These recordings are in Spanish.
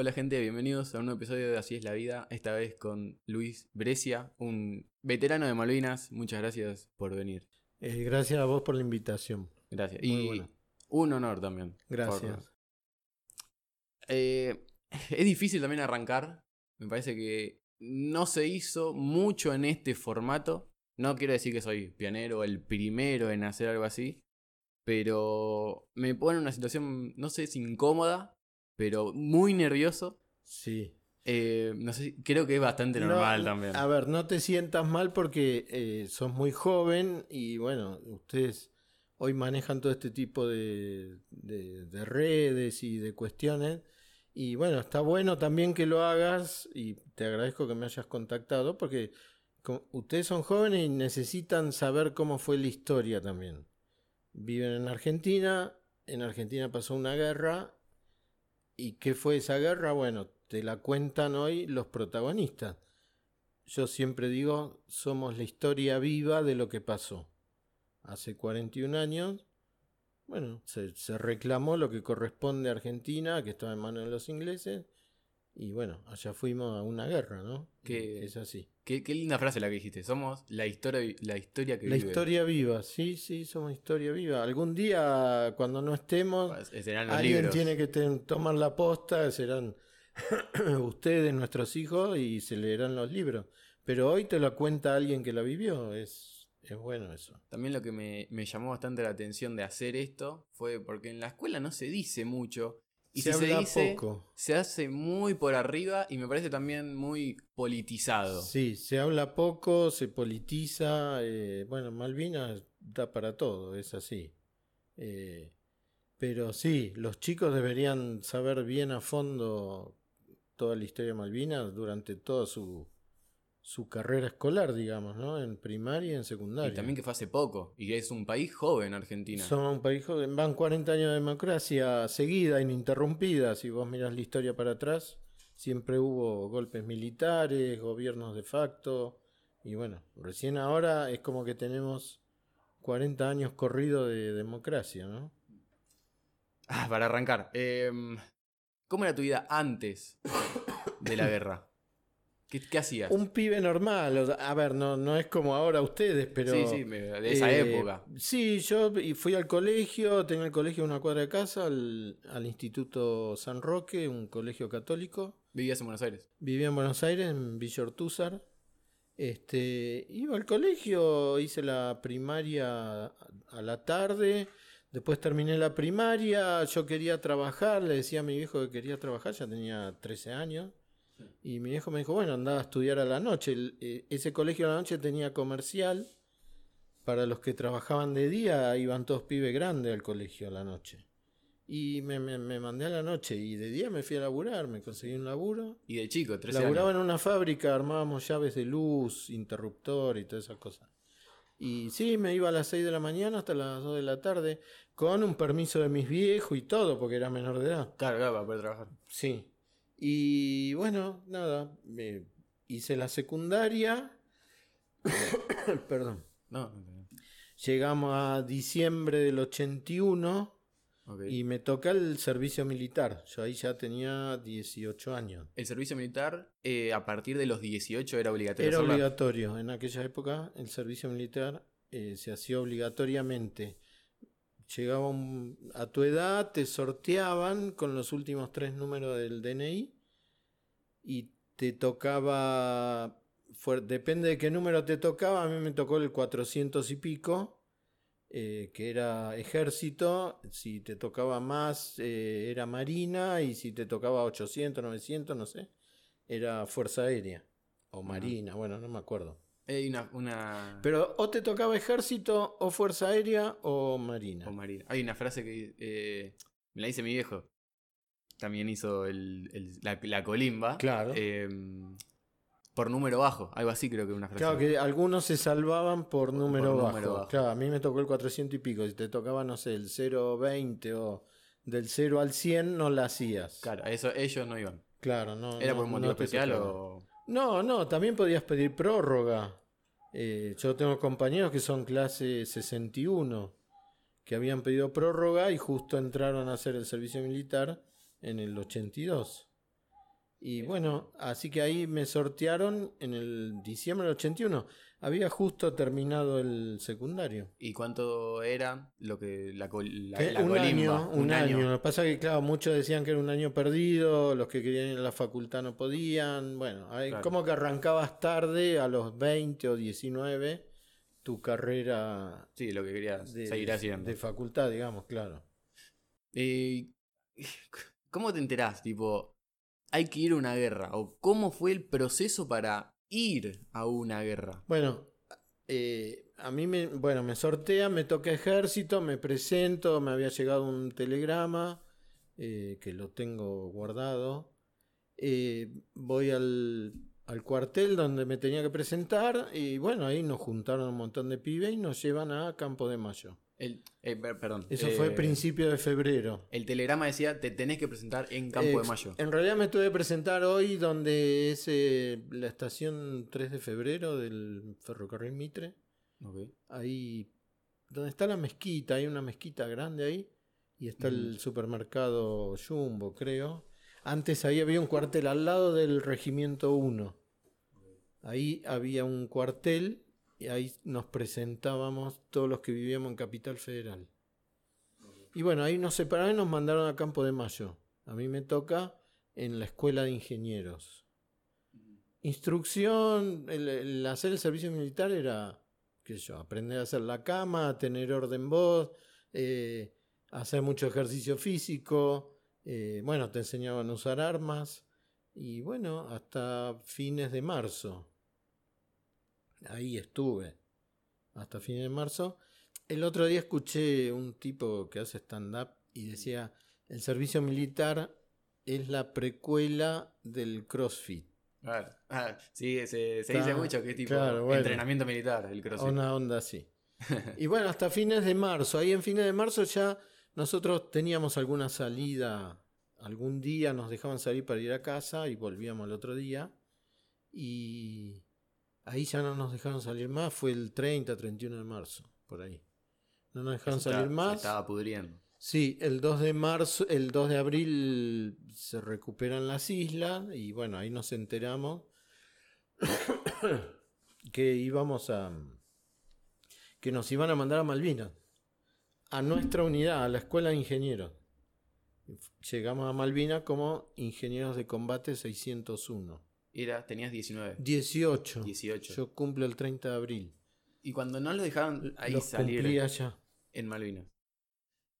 Hola gente, bienvenidos a un nuevo episodio de Así es la vida, esta vez con Luis Brescia, un veterano de Malvinas. Muchas gracias por venir. Eh, gracias a vos por la invitación. Gracias. Muy y buena. un honor también. Gracias. por- Eh, es difícil también arrancar. Me parece que no se hizo mucho en este formato. No quiero decir que soy pionero o el primero en hacer algo así. Pero me pone en una situación, no sé si incómoda, pero muy nervioso. Sí. Eh, no sé, creo que es bastante normal No, también. A ver, no te sientas mal porque eh, sos muy joven y bueno, ustedes hoy manejan todo este tipo de, de- de redes y de cuestiones. Y bueno, está bueno también que lo hagas y te agradezco que me hayas contactado porque ustedes son jóvenes y necesitan saber cómo fue la historia también. Viven en Argentina, en Argentina pasó una guerra ¿Y qué fue esa guerra? Bueno, te la cuentan hoy los protagonistas. Yo siempre digo, somos la historia viva de lo que pasó. Hace 41 años, bueno, se, se reclamó lo que corresponde a Argentina, que estaba en manos de los ingleses, y bueno, allá fuimos a una guerra, ¿no? Que- Es así. Qué, qué linda frase la que dijiste. Somos la historia, la historia que La vive. historia viva, sí, sí, somos historia viva. Algún día, cuando no estemos, Pues, Serán los Alguien libros. tiene que ten- tomar la posta, serán ustedes, nuestros hijos, y se leerán los libros. Pero hoy te lo cuenta alguien que la vivió, es, es bueno eso. También lo que me, me llamó bastante la atención de hacer esto fue porque en la escuela no se dice mucho. Y se si se habla dice, poco. se hace muy por arriba y me parece también muy politizado. Sí, se habla poco, se politiza. eh, bueno, Malvinas da para todo, es así. Eh, pero sí, los chicos deberían saber bien a fondo toda la historia de Malvinas durante toda su, su carrera escolar, digamos, ¿no? En primaria y en secundaria. Y también que fue hace poco. Y que es un país joven Argentina. Somos un país joven. Van 40 años de democracia seguida, ininterrumpida. Si vos mirás la historia para atrás, siempre hubo golpes militares, gobiernos de facto. Y bueno, recién ahora es como que tenemos 40 años corrido de democracia, ¿no? Ah, para arrancar. em, ¿Cómo era tu vida antes de la guerra? ¿Qué, qué hacías? Un pibe normal. A ver, no, no es como ahora ustedes, pero. sí, sí, de esa Eh, época. Sí, yo fui al colegio, tenía el colegio a una cuadra de casa, al, al Instituto San Roque, un colegio católico. Vivías en Buenos Aires. Vivía en Buenos Aires, en Villa Ortúzar. Este, iba al colegio, hice la primaria a la tarde, después terminé la primaria, yo quería trabajar, le decía a mi viejo que quería trabajar, ya tenía 13 años, y mi viejo me dijo, bueno, andaba a estudiar a la noche. El- eh, ese colegio a la noche tenía comercial, para los que trabajaban de día iban todos pibes grandes al colegio a la noche. Y me, me- me mandé a la noche y de día me fui a laburar, me conseguí un laburo. Y de chico, 13 Laburaba años. en una fábrica, armábamos llaves de luz, interruptor y todas esas cosas. Y sí, me iba a las 6 de la mañana hasta las 2 de la tarde, con un permiso de mis viejos y todo, porque era menor de edad. Claro, claro, para poder trabajar. Sí. Y bueno, nada, me hice la secundaria. Perdón. No, no, no. Llegamos a diciembre del 81 Ok. y me toca el servicio militar. Yo ahí ya tenía 18 años. El servicio militar eh, a partir de los 18 era obligatorio. Era obligatorio. En aquella época el servicio militar eh, se hacía obligatoriamente. Llegaba un- a tu edad, te sorteaban con los últimos tres números del DNI y te tocaba, depende de qué número te tocaba, a mí me tocó el 400 y pico, eh, que era ejército, si te tocaba más eh, era marina y si te tocaba 800, 900, no sé, era fuerza aérea o marina, bueno, no me acuerdo. Hay una, una... Pero o te tocaba ejército o fuerza aérea o marina. o marina. Hay una frase que eh, me la dice mi viejo. También hizo el, el- la, la colimba. Claro. Eh, por número bajo. Algo así creo que una frase. Claro que algunos se salvaban por número, Por bajo. número bajo. Claro, a mí me tocó el 400 y pico. Si te tocaba, no sé, el 0,20 o del 0 al 100, no la hacías. Claro, a eso ellos no iban. Claro, no. ¿Era no- por un no motivo te especial o...? No, no, también podías pedir prórroga. Eh, yo tengo compañeros que son clase 61, que habían pedido prórroga y justo entraron a hacer el servicio militar en el 82. Y bueno, así que ahí me sortearon en el diciembre del 81. Había justo terminado el secundario. ¿Y cuánto era lo que la, la- la un año, un año. Lo que pasa es que, claro, muchos decían que era un año perdido, los que querían ir a la facultad no podían. Bueno, ahí Claro. como que arrancabas tarde, a los 20 o 19, tu carrera Sí, lo que querías de, seguir haciendo. de facultad, digamos, claro. Eh, ¿Cómo te enterás? Tipo, hay que ir a una guerra. ¿O cómo fue el proceso para ir a una guerra? Bueno, eh, a mí me, bueno, me sortea, me toca ejército, me presento, me había llegado un telegrama eh, que lo tengo guardado. Eh, voy al, al cuartel donde me tenía que presentar y bueno, ahí nos juntaron un montón de pibes y nos llevan a Campo de Mayo. El, eh, perdón. Eso eh, fue principio de febrero. El telegrama decía, te tenés que presentar en Campo Eh, de Mayo. En realidad me tuve que presentar hoy donde es eh, la estación 3 de febrero del ferrocarril Mitre. Ahí donde está la mezquita, hay una mezquita grande ahí y está el supermercado Jumbo, creo. Antes ahí había un cuartel al lado del regimiento 1. Ahí había un cuartel y ahí nos presentábamos todos los que vivíamos en Capital Federal. Y bueno, ahí nos separaron y nos mandaron a Campo de Mayo. A mí me toca en la Escuela de Ingenieros. Instrucción, el, hacer el servicio militar era, qué sé yo, aprender a hacer la cama, tener orden voz, eh, hacer mucho ejercicio físico, eh, bueno, te enseñaban a usar armas y bueno, hasta fines de marzo. Ahí estuve, hasta fines de marzo. El otro día escuché un tipo que hace stand-up y decía, el servicio militar es la precuela del CrossFit. Claro. Ah, sí, se, dice mucho que es tipo claro, bueno. entrenamiento militar, el crossfit. Una onda así. y bueno, hasta fines de marzo. Ahí en fines de marzo ya nosotros teníamos alguna salida. Algún día nos dejaban salir para ir a casa y volvíamos al otro día. Y ahí ya no nos dejaron salir más. Fue el 30, 31 de marzo, por ahí. No nos dejaron Se salir más. Se estaba pudriendo. Sí, el 2 de marzo, el 2 de abril se recuperan las islas y bueno, ahí nos enteramos que íbamos a que nos iban a mandar a Malvinas, a nuestra unidad, a la escuela de ingenieros. Llegamos a Malvinas como ingenieros de combate 601. Era, tenías 19. 18. 18. Yo cumplo el 30 de abril. Y cuando no lo dejaban ahí Los salir cumplí allá. en Malvinas.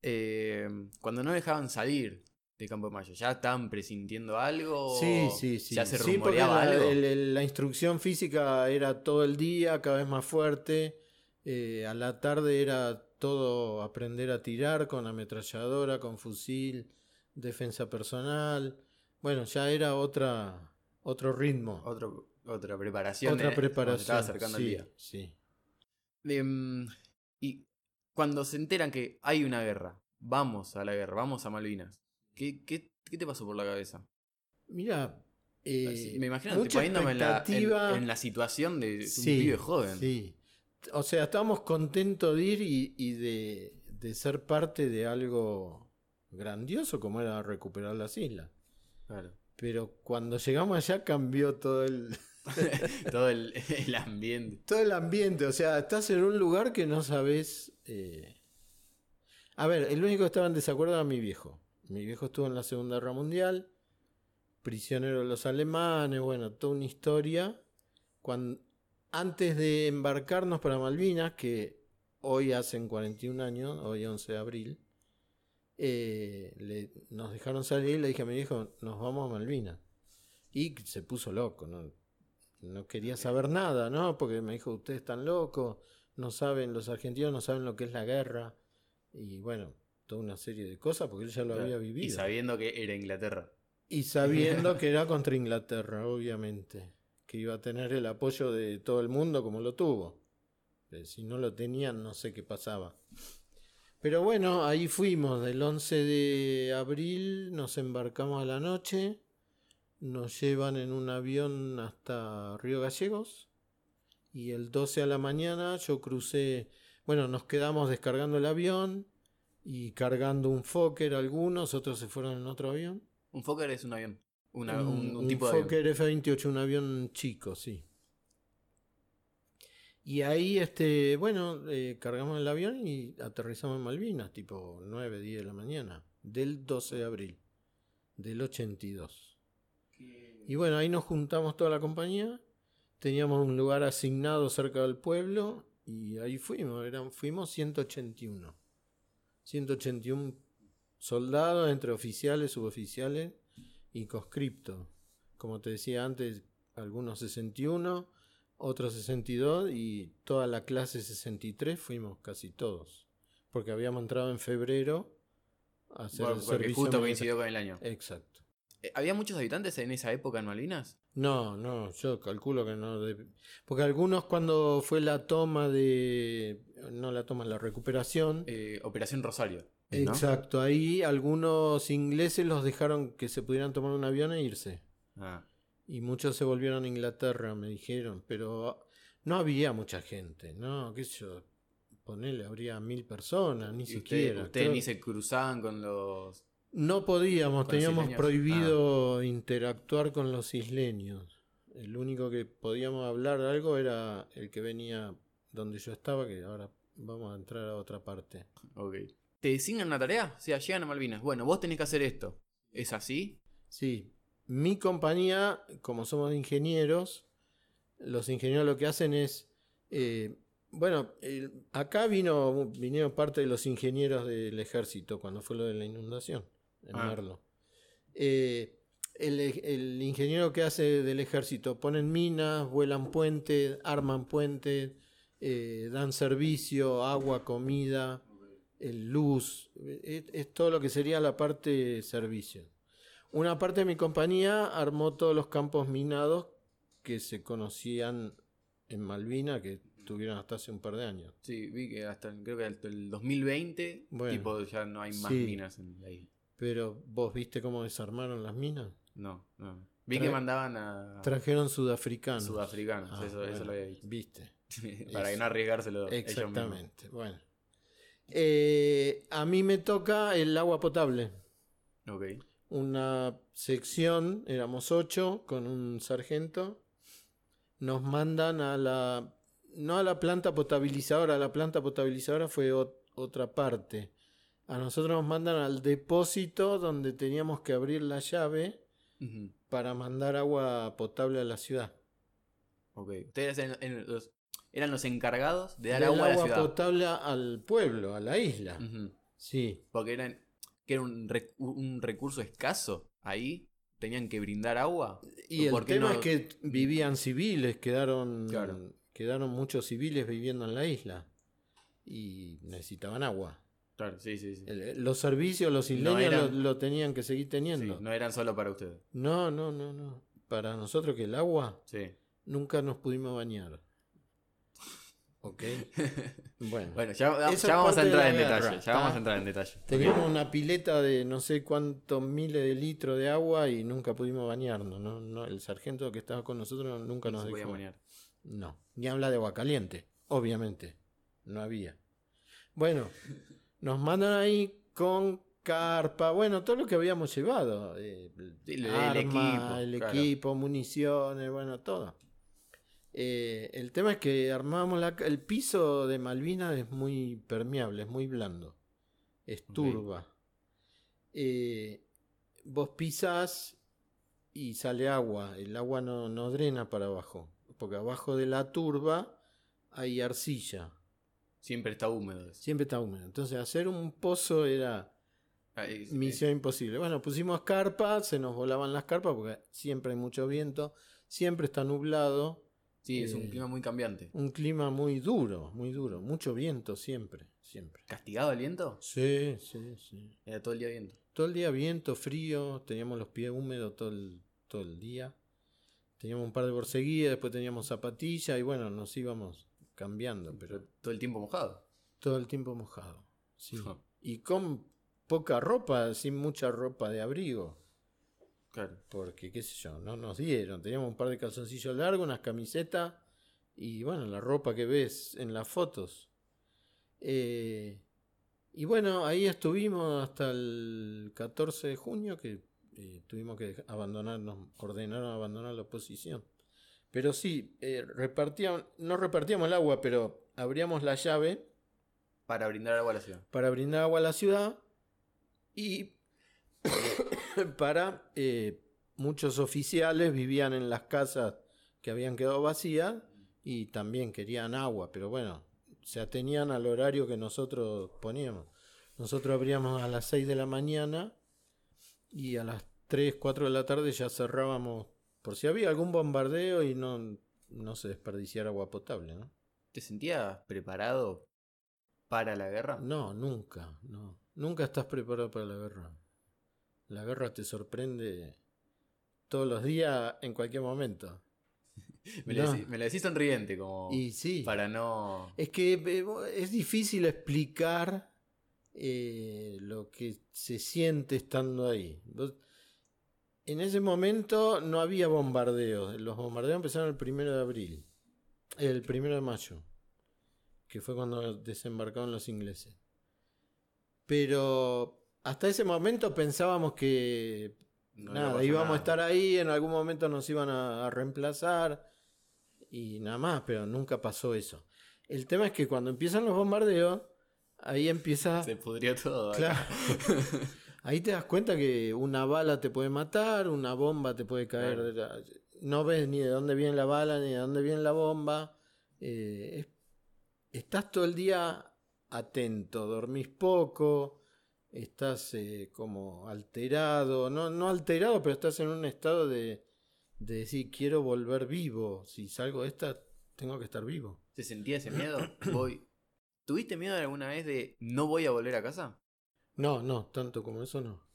eh, cuando no dejaban salir de Campo de Mayo, ¿ya estaban presintiendo algo? Sí, sí, sí. ¿Ya se Sí, porque rumoreaba la, algo? el- el- la instrucción física era todo el día, cada vez más fuerte. Eh, a la tarde era todo aprender a tirar con ametralladora, con fusil, defensa personal. Bueno, ya era otra, otro ritmo. Otro- otra preparación. otra eh, preparación. estaba acercando sí, el día. sí. Em, y cuando se enteran que hay una guerra, vamos a la guerra, vamos a Malvinas, ¿qué, qué, qué te pasó por la cabeza? Mira, eh, Me imagino mucha poniéndome en la, en- la situación de un Sí, pibe joven. Sí. O sea, estábamos contentos de ir y, y de, de ser parte de algo grandioso como era recuperar las islas. Claro. Pero cuando llegamos allá cambió todo el, Todo el, el ambiente. todo el ambiente. O sea, estás en un lugar que no sabes. eh. A ver, el único que estaba en desacuerdo era mi viejo. Mi viejo estuvo en la Segunda Guerra Mundial, prisionero de los alemanes, bueno, toda una historia. Cuando, antes de embarcarnos para Malvinas, que hoy hacen 41 años, hoy 11 de abril, eh, le- nos dejaron salir y le dije a mi viejo, nos vamos a Malvinas. Y se puso loco, ¿no? No quería saber nada, ¿no? Porque me dijo, ustedes están locos, no saben, los argentinos no saben lo que es la guerra. Y bueno, toda una serie de cosas, porque él ya lo había vivido. Y sabiendo que era Inglaterra. Y sabiendo que era contra Inglaterra, obviamente. Que iba a tener el apoyo de todo el mundo como lo tuvo. Eh, Si no lo tenían, no sé qué pasaba. Pero bueno, ahí fuimos. Del 11 de abril nos embarcamos a la noche. Nos llevan en un avión hasta Río Gallegos. Y el 12 a la mañana yo crucé. Bueno, nos quedamos descargando el avión y cargando un Fokker algunos, otros se fueron en otro avión. Un Fokker es un avión. Una- un, un un tipo de. Fokker F-28, un avión chico, sí. Y ahí, este, bueno, eh, cargamos el avión y aterrizamos en Malvinas, tipo 9, 10 de la mañana, del 12 de abril del 82. Y bueno, ahí nos juntamos toda la compañía, teníamos un lugar asignado cerca del pueblo y ahí fuimos, eran, fuimos 181. 181 soldados entre oficiales, suboficiales y conscriptos. Como te decía antes, algunos 61, otros 62 y toda la clase 63 fuimos casi todos. Porque habíamos entrado en febrero a hacer Bueno, el porque servicio justo militar. coincidió con el año. Exacto. Eh, ¿Había muchos habitantes en esa época en Malvinas? No, no, yo calculo que no. de- Porque algunos cuando fue la toma de... No la toma, la recuperación. Eh, Operación Rosario. ¿no? Exacto, ahí algunos ingleses los dejaron que se pudieran tomar un avión e irse. Ah, Y muchos se volvieron a Inglaterra, me dijeron, pero no había mucha gente, ¿no? ¿Qué sé yo? Ponele, habría mil personas, ni y usted- siquiera. Ustedes Creo- ni se cruzaban con los. No podíamos, teníamos isleños. Ah. prohibido interactuar con los isleños. El único que podíamos hablar de algo era el que venía donde yo estaba, que ahora vamos a entrar a otra parte. Ok. ¿Te designan una tarea? O sea, llegan a Malvinas. Bueno, vos tenés que hacer esto. ¿Es así? Sí, mi compañía, como somos ingenieros, los ingenieros lo que hacen es, eh, bueno, el- acá vino, vinieron parte de los ingenieros del ejército cuando fue lo de la inundación en Ah. Merlo. Eh, el, el ingeniero que hace del ejército ponen minas, vuelan puentes, arman puentes, eh, dan servicio, agua, comida, luz, es, es todo lo que sería la parte servicio. Una parte de mi compañía armó todos los campos minados que se conocían en Malvina, que tuvieron hasta hace un par de años. Sí, vi que hasta creo que hasta el 2020 Bueno. tipo ya no hay más Sí. minas en la isla. Pero vos viste cómo desarmaron las minas. No, no. Vi Tra- que mandaban a Trajeron sudafricanos. sudafricanos, Ah, eso, eso bueno, lo había visto. Viste. Para que Eso. no arriesgárselo ellos. Exactamente. Bueno. Eh, a mí me toca el agua potable. Ok. Una sección, éramos ocho, con un sargento. Nos mandan a la. No a la planta potabilizadora, la planta potabilizadora fue ot- otra parte. A nosotros nos mandan al depósito donde teníamos que abrir la llave para mandar agua potable a la ciudad. Ok. Ustedes eran, los, eran los encargados de dar agua a la ciudad. potable al pueblo, a la isla. Sí. Porque eran, que era un, rec- un recurso escaso ahí. Tenían que brindar agua. Y el ¿Por qué tema no- es que vivían civiles, quedaron, Claro. quedaron muchos civiles viviendo en la isla y necesitaban agua. Claro, sí, sí, sí. El- los servicios, los isleños lo, lo tenían que seguir Sí, teniendo. no eran solo para ustedes. no, no, no, no. Para nosotros que el agua Sí. nunca nos pudimos bañar. ¿Ok? Bueno. Bueno, ya, vamos a entrar en guerra, detalle. Ya vamos a entrar en detalle. Teníamos una pileta de no sé cuántos miles de litros de agua y nunca pudimos bañarnos. ¿no? No, el sargento que estaba con nosotros nunca No nos se podía dejó. bañar. No, ni habla de agua caliente, obviamente. No había. Bueno, nos mandan ahí con carpa, bueno, todo lo que habíamos llevado. eh, el- el arma, equipo, el claro. equipo, municiones, bueno, todo. Eh, el tema es que armamos la, el piso de Malvinas es muy permeable, es muy blando. Es turba. Eh, vos pisas y sale agua. El agua no, no drena para abajo. Porque abajo de la turba hay arcilla. Siempre está húmedo. Siempre está húmedo. Entonces hacer un pozo era Ah, es- misión imposible. Bueno, pusimos carpas, se nos volaban las carpas porque siempre hay mucho viento, siempre está nublado. Sí, es un Eh, clima muy cambiante. Un clima muy duro, muy duro. Mucho viento siempre, siempre. ¿Castigado el viento? Sí, sí, sí. Era todo el día viento. Todo el día viento, frío, teníamos los pies húmedos todo el, todo el día. Teníamos un par de borseguías, después teníamos zapatillas y bueno, nos íbamos cambiando, pero Pero todo el tiempo mojado. todo el tiempo mojado. Sí. Y con poca ropa, sin mucha ropa de abrigo. Claro. Porque, qué sé yo, no nos dieron. Teníamos un par de calzoncillos largos, unas camisetas y bueno, la ropa que ves en las fotos. Eh, y bueno, ahí estuvimos hasta el 14 de junio, que eh, tuvimos que abandonar, nos ordenaron abandonar la posición. Pero sí, eh, repartíamos, no repartíamos el agua, pero abríamos la llave Para brindar agua a la ciudad. para brindar agua a la ciudad y para eh, muchos oficiales vivían en las casas que habían quedado vacías y también querían agua, pero bueno, se atenían al horario que nosotros poníamos. Nosotros abríamos a las 6 de la mañana y a las 3, 4 de la tarde ya cerrábamos por si había algún bombardeo y no, no se desperdiciara agua potable, ¿no? ¿Te sentías preparado para la guerra? No, nunca, no. Nunca estás preparado para la guerra. La guerra te sorprende todos los días, en cualquier momento. Me, decí- lo decís sonriente, como Y sí, para no... es que eh, es difícil explicar eh, lo que se siente estando ahí. Vos- en ese momento no había bombardeos. Los bombardeos empezaron el primero de abril, el primero de mayo, que fue cuando desembarcaron los ingleses. Pero hasta ese momento pensábamos que no nada, íbamos nada. a estar ahí, en algún momento nos iban a, a reemplazar y nada más, pero nunca pasó eso. El tema es que cuando empiezan los bombardeos, ahí empieza... Se pudrió todo. Claro. Ahí te das cuenta que una bala te puede matar, una bomba te puede caer. Claro. de la- No ves ni de dónde viene la bala ni de dónde viene la bomba. Eh, es- estás todo el día atento, dormís poco, estás eh, como alterado, no, no alterado, pero estás en un estado de, de decir quiero volver vivo. Si salgo de esta, tengo que estar vivo. ¿Te sentía ese miedo? Voy. ¿Tuviste miedo alguna vez de no voy a volver a casa? No, no, tanto como eso no.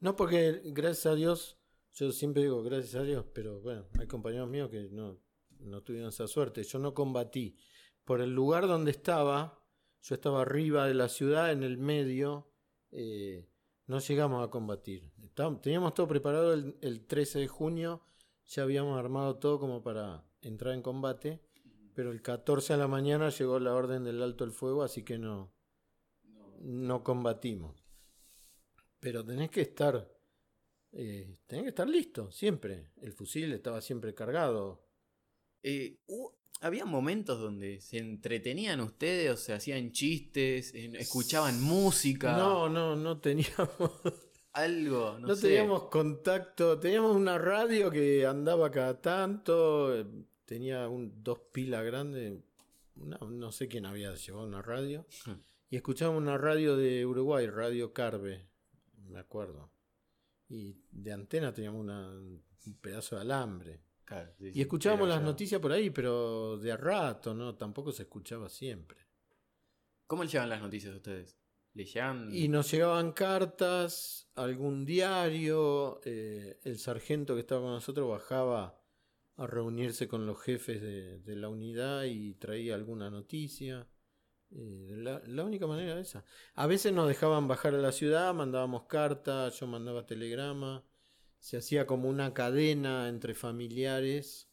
No, porque gracias a Dios, yo siempre digo gracias a Dios, pero bueno, hay compañeros míos que no, no tuvieron esa suerte. Yo no combatí. Por el lugar donde estaba, yo estaba arriba de la ciudad, en el medio, eh, no llegamos a combatir. Teníamos todo preparado el, el 13 de junio, ya habíamos armado todo como para entrar en combate, pero el 14 a la mañana llegó la orden del alto el fuego, así que no, no combatimos. Pero tenés que estar, eh, tenés que estar listo, siempre. El fusil estaba siempre cargado. Eh, había momentos donde se entretenían ustedes, o se hacían chistes, escuchaban música, No, no, no teníamos, algo, no, no, sé. teníamos contacto. Teníamos una radio que andaba cada tanto, eh, tenía un, dos pilas grandes. una- no sé quién había llevado una radio. Hmm. Y escuchábamos una radio de Uruguay, Radio Carve, me acuerdo. Y de antena teníamos una- un pedazo de alambre. Claro, sí, sí, Y escuchábamos las ya- noticias por ahí, pero de a rato, ¿no? Tampoco se escuchaba siempre. ¿Cómo le llevan las noticias a ustedes? ¿Le llegan? Y nos llegaban cartas, algún diario, eh, el sargento que estaba con nosotros bajaba a reunirse con los jefes de, de la unidad y traía alguna noticia. Eh, la, la única manera era esa. A veces nos dejaban bajar a la ciudad, mandábamos cartas, yo mandaba telegrama, se hacía como una cadena entre familiares.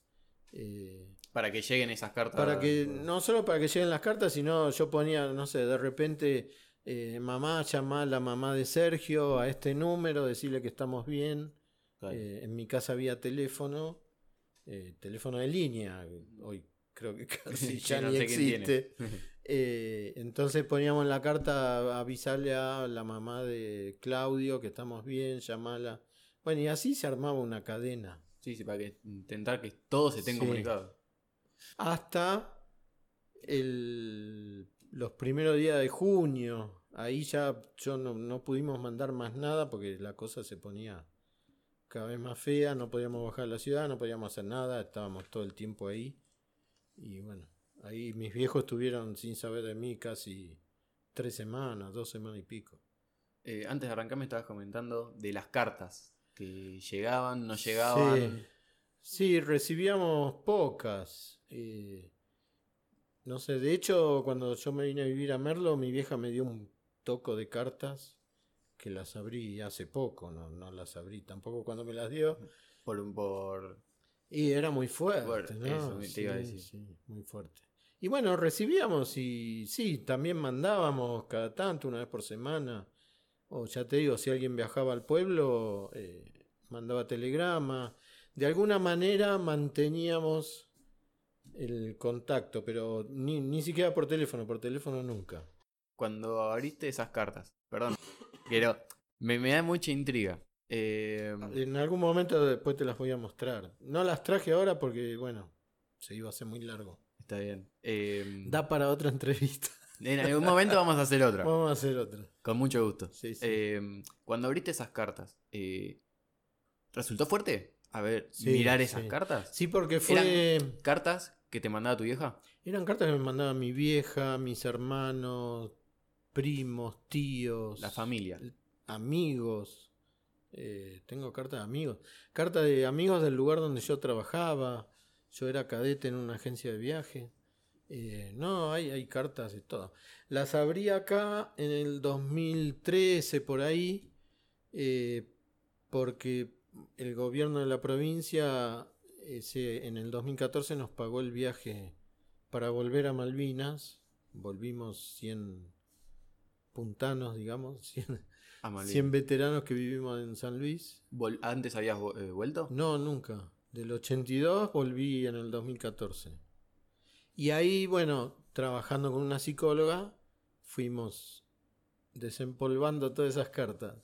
eh, Para que lleguen esas cartas. para que, no solo para que lleguen las cartas, sino yo ponía, no sé, de repente, eh, mamá, llama a la mamá de Sergio a este número, decirle que estamos bien. Claro. Eh, en mi casa había teléfono, teléfono de línea, hoy creo que casi ya no ni existe. Eh, entonces poníamos en la carta, avisarle a la mamá de Claudio que estamos bien, llamala. Bueno, y así se armaba una cadena. Sí, sí, para que intentar que todos estén Sí. comunicados. hasta el- los primeros días de junio. Ahí ya yo no, no pudimos mandar más nada porque la cosa se ponía cada vez más fea, no podíamos bajar a la ciudad, no podíamos hacer nada, estábamos todo el tiempo ahí. Y bueno, ahí mis viejos estuvieron sin saber de mí casi tres semanas, dos semanas y pico. Eh, antes de arrancar me estabas comentando de las cartas que llegaban, no llegaban. Sí, sí, recibíamos pocas. eh, no sé, de hecho, cuando yo me vine a vivir a Merlo, mi vieja me dio un toco de cartas que las abrí hace poco, no, no las abrí tampoco cuando me las dio. Por, por Y era muy fuerte, Fuerte, ¿no? eso te iba a Sí, decir. sí, muy fuerte. Y bueno, recibíamos y sí, también mandábamos cada tanto, una vez por semana. O ya te digo, si alguien viajaba al pueblo, eh, mandaba telegrama. De alguna manera manteníamos el contacto, pero ni, ni siquiera por teléfono, por teléfono nunca. Cuando abriste esas cartas, perdón, pero me, me da mucha intriga. Eh, En algún momento después te las voy a mostrar. No las traje ahora porque, bueno, se iba a hacer muy largo. está bien. Eh, Da para otra entrevista. En algún momento vamos a hacer otra. Vamos a hacer otra. Con mucho gusto. Sí, sí. Eh, cuando abriste esas cartas, eh, ¿resultó fuerte? A ver, Sí, mirar esas cartas. Sí, porque fue. ¿Cartas que te mandaba tu vieja? Eran cartas que me mandaba mi vieja, mis hermanos, primos, tíos, La familia. amigos. Eh, tengo cartas de amigos. Carta de amigos del lugar donde yo trabajaba. Yo era cadete en una agencia de viaje. Eh, no, hay, hay cartas de todo. Las abrí acá en el 2013, por ahí, eh, porque el gobierno de la provincia eh, se- en el 2014 nos pagó el viaje para volver a Malvinas. Volvimos 100 puntanos, digamos, 100, Ah, Malvinas. 100 veteranos que vivimos en San Luis. ¿Antes habías eh, vuelto? No, nunca. Del 82 volví en el 2014. Y ahí, bueno, trabajando con una psicóloga, fuimos desempolvando todas esas cartas.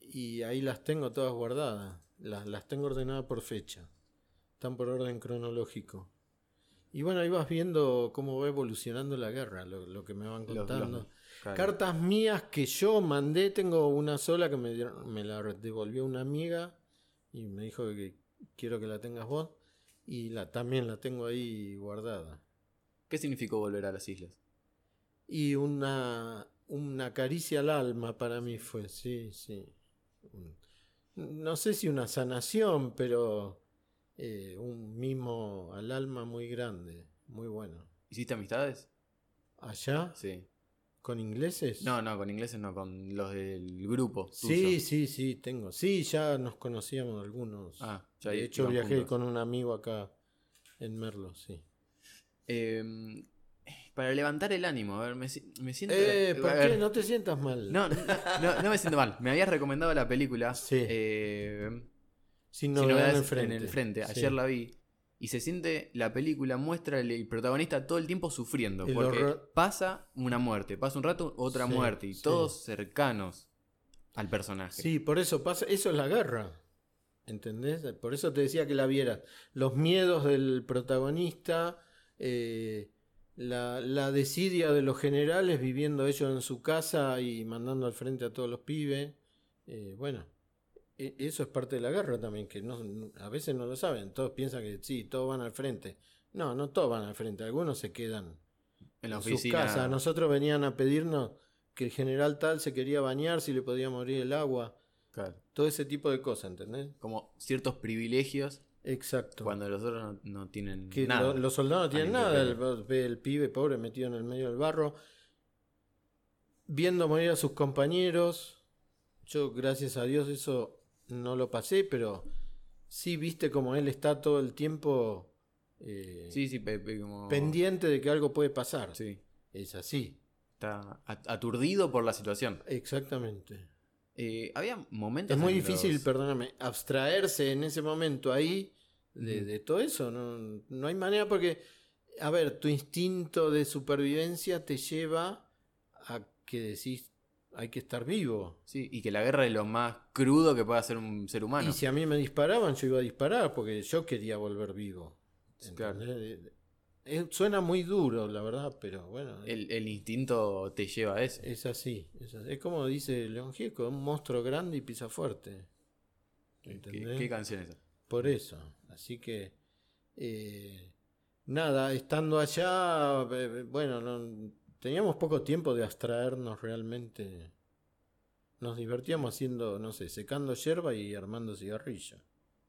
Y ahí las tengo todas guardadas. Las, las tengo ordenadas por fecha. Están por orden cronológico. Y bueno, ahí vas viendo cómo va evolucionando la guerra, lo, lo que me van contando. los- claro. Cartas mías que yo mandé, tengo una sola que me, dieron- me la devolvió una amiga y me dijo que quiero que la tengas vos y la también la tengo ahí guardada. ¿Qué significó volver a las islas? Y una, una caricia al alma para mí fue, sí, sí. No sé si una sanación, pero eh, un mimo al alma muy grande, muy bueno. ¿Hiciste amistades? ¿Allá? Sí. ¿Con ingleses? No, no, con ingleses no, con los del grupo. Sí, tuyo. sí, sí, tengo. Sí, ya nos conocíamos algunos. Ah, ya de hecho, viajé juntos. con un amigo acá en Merlo, sí. Eh, para levantar el ánimo, a ver, me, me siento. Eh, ¿por qué? No te sientas mal. No, no, no, no me siento mal. Me habías recomendado la película. Sí. eh, Sin Sin novedad novedades en el frente. Sí. Ayer la vi. Y se siente, la película muestra el, protagonista todo el tiempo sufriendo. El porque horror- pasa una muerte, pasa un rato otra Sí, muerte. Y sí. todos cercanos al personaje. Sí, por eso pasa. Eso es la guerra. ¿Entendés? Por eso te decía que la vieras. Los miedos del protagonista, eh, la, la desidia de los generales viviendo ellos en su casa y mandando al frente a todos los pibes. Eh, bueno, eso es parte de la guerra también, que no, a veces no lo saben. Todos piensan que sí, todos van al frente. No, no todos van al frente. Algunos se quedan en la en sus oficina. casas. Nosotros venían a pedirnos que el general tal se quería bañar, si le podía morir el agua. Claro. Todo ese tipo de cosas, ¿entendés? Como ciertos privilegios Exacto. cuando los otros no, no tienen que nada. lo- los soldados no tienen nada. El, el pibe pobre metido en el medio del barro. Viendo morir a sus compañeros. Yo, gracias a Dios, eso no lo pasé, pero sí viste como él está todo el tiempo eh, Sí, sí, como... pendiente de que algo puede pasar. Sí. Es así. Está at- aturdido por la situación. Exactamente. Eh, había momentos. Es muy difícil, los- perdóname, abstraerse en ese momento ahí de, de todo eso. No, no hay manera porque, a ver, tu instinto de supervivencia te lleva a que decís, hay que estar vivo. Sí, y que la guerra es lo más crudo que puede hacer un ser humano. Y si a mí me disparaban, yo iba a disparar porque yo quería volver vivo. Claro. ¿entendés? Eh, suena muy duro, la verdad, pero bueno, El, el instinto te lleva a eso. es así. Es, así. Es como dice León Gieco, un monstruo grande y pisa fuerte. ¿Qué, ¿entendés? qué canción es esa? Por eso. Así que. eh, nada, estando allá. eh, Bueno, no, teníamos poco tiempo de abstraernos realmente. Nos divertíamos haciendo, no sé, secando hierba y armando cigarrillo.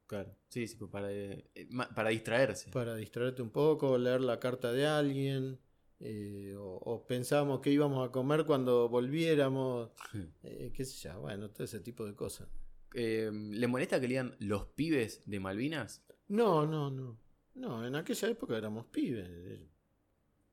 Claro. Sí, sí, pues para, eh, para distraerse. Para distraerte un poco, leer la carta de alguien. eh, o, o pensábamos que íbamos a comer cuando volviéramos. eh, qué sé yo, bueno, todo ese tipo de cosas. Eh, ¿Le molesta que lean los pibes de Malvinas? No, no, no. No, en aquella época éramos pibes.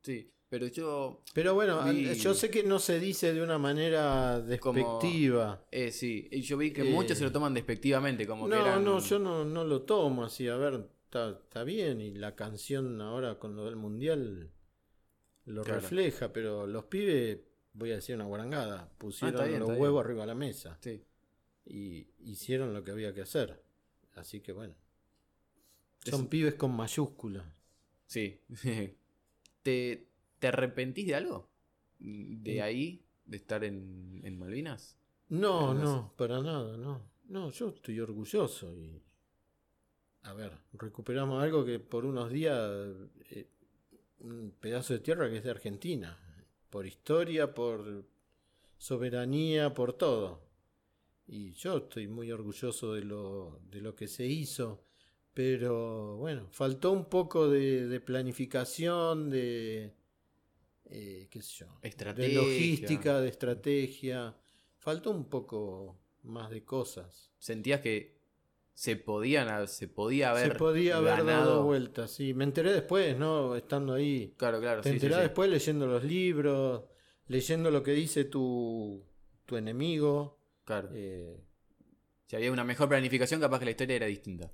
Sí. Pero yo. Pero bueno, Vi- yo sé que no se dice de una manera Como- despectiva. Eh, sí, y yo vi que Eh, muchos se lo toman despectivamente, como que No, eran- no, yo no, no lo tomo así. A ver, está, bien. Y la canción ahora con lo del mundial lo Claro. refleja. Pero los pibes, voy a decir una guarangada, pusieron Ah, bien, los huevos arriba de la mesa. Sí. Y hicieron lo que había que hacer. Así que bueno. Es- Son pibes con mayúsculas. Sí. ¿Te, ¿Te arrepentís de algo? ¿De Sí. ahí? ¿De estar en, en Malvinas? No no, para nada, no. No, yo estoy orgulloso y... A ver, recuperamos algo que por unos días... eh, un pedazo de tierra que es de Argentina. Por historia, por soberanía, por todo. Y yo estoy muy orgulloso de lo, de lo que se hizo. Pero bueno, faltó un poco de, de planificación, de... eh, qué sé yo. De Estrategia. logística, de estrategia. Faltó un poco más de cosas. ¿Sentías que se podían se podía haber Se podía haber dado vueltas, sí. Me enteré después, ¿no? Estando ahí. Claro, claro, Te sí, sí, enterás sí. después leyendo los libros, leyendo lo que dice tu, tu enemigo. Claro. eh, Si había una mejor planificación, capaz que la historia era distinta.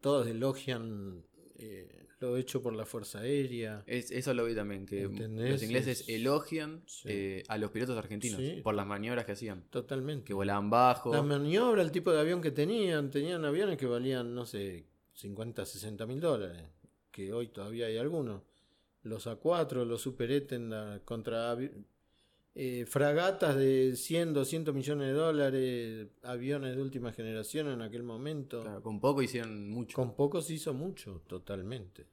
todos elogian eh, lo hecho por la Fuerza Aérea. Es- eso lo vi también, que ¿Entendés? los ingleses Es- elogian Sí. eh, a los pilotos argentinos Sí. por las maniobras que hacían. Totalmente. Que volaban bajo. La maniobra, el tipo de avión que tenían, tenían aviones que valían, no sé, 50, 60 mil dólares, que hoy todavía hay algunos. Los A4, los Super Etenda contra eh, fragatas de 100, 200 millones de dólares, aviones de última generación en aquel momento. Claro, con poco hicieron mucho. Con poco se hizo mucho, totalmente.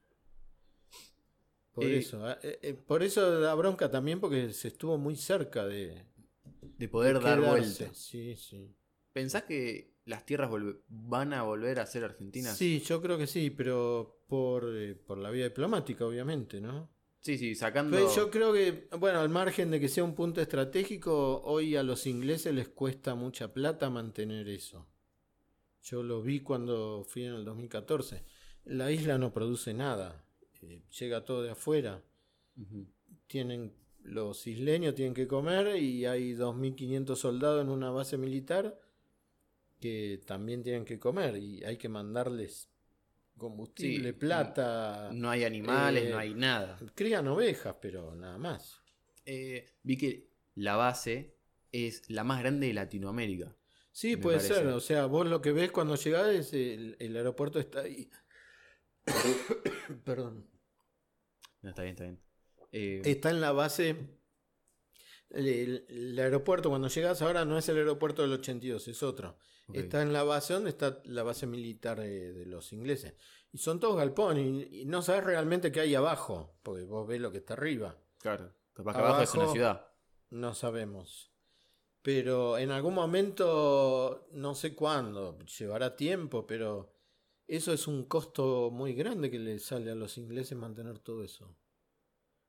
Por Eh, eso, ah, eh, eh, por eso da bronca también porque se estuvo muy cerca de, de poder de dar vuelta. Sí, sí. ¿Pensás que las tierras van a volver a ser argentinas? Sí, yo creo que sí, pero por, por la vía diplomática, obviamente, ¿no? Sí, sí, sacando. Pero yo creo que, bueno, al margen de que sea un punto estratégico, hoy a los ingleses les cuesta mucha plata mantener eso. Yo lo vi cuando fui en el 2014. La isla no produce nada, eh, llega todo de afuera. Tienen los isleños tienen que comer y hay 2.500 soldados en una base militar que también tienen que comer y hay que mandarles combustible, Sí, plata. No hay animales, Eh, no hay nada. Crían ovejas, pero nada más. Eh, vi que la base es la más grande de Latinoamérica. Sí, puede parece. ser. O sea, vos lo que ves cuando llegás es el, el aeropuerto está ahí. Perdón. No, está bien, está bien. Eh, Está en la base. El, aeropuerto, cuando llegas ahora, no es el aeropuerto del 82, es otro. Está en la base donde está la base militar eh, de los ingleses. Y son todos galpones. Y, y no sabes realmente qué hay abajo. Porque vos ves lo que está arriba. Claro. Capaz que abajo, es una Abajo- ciudad. No sabemos. Pero en algún momento, no sé cuándo, llevará tiempo, pero eso es un costo muy grande que le sale a los ingleses mantener todo eso.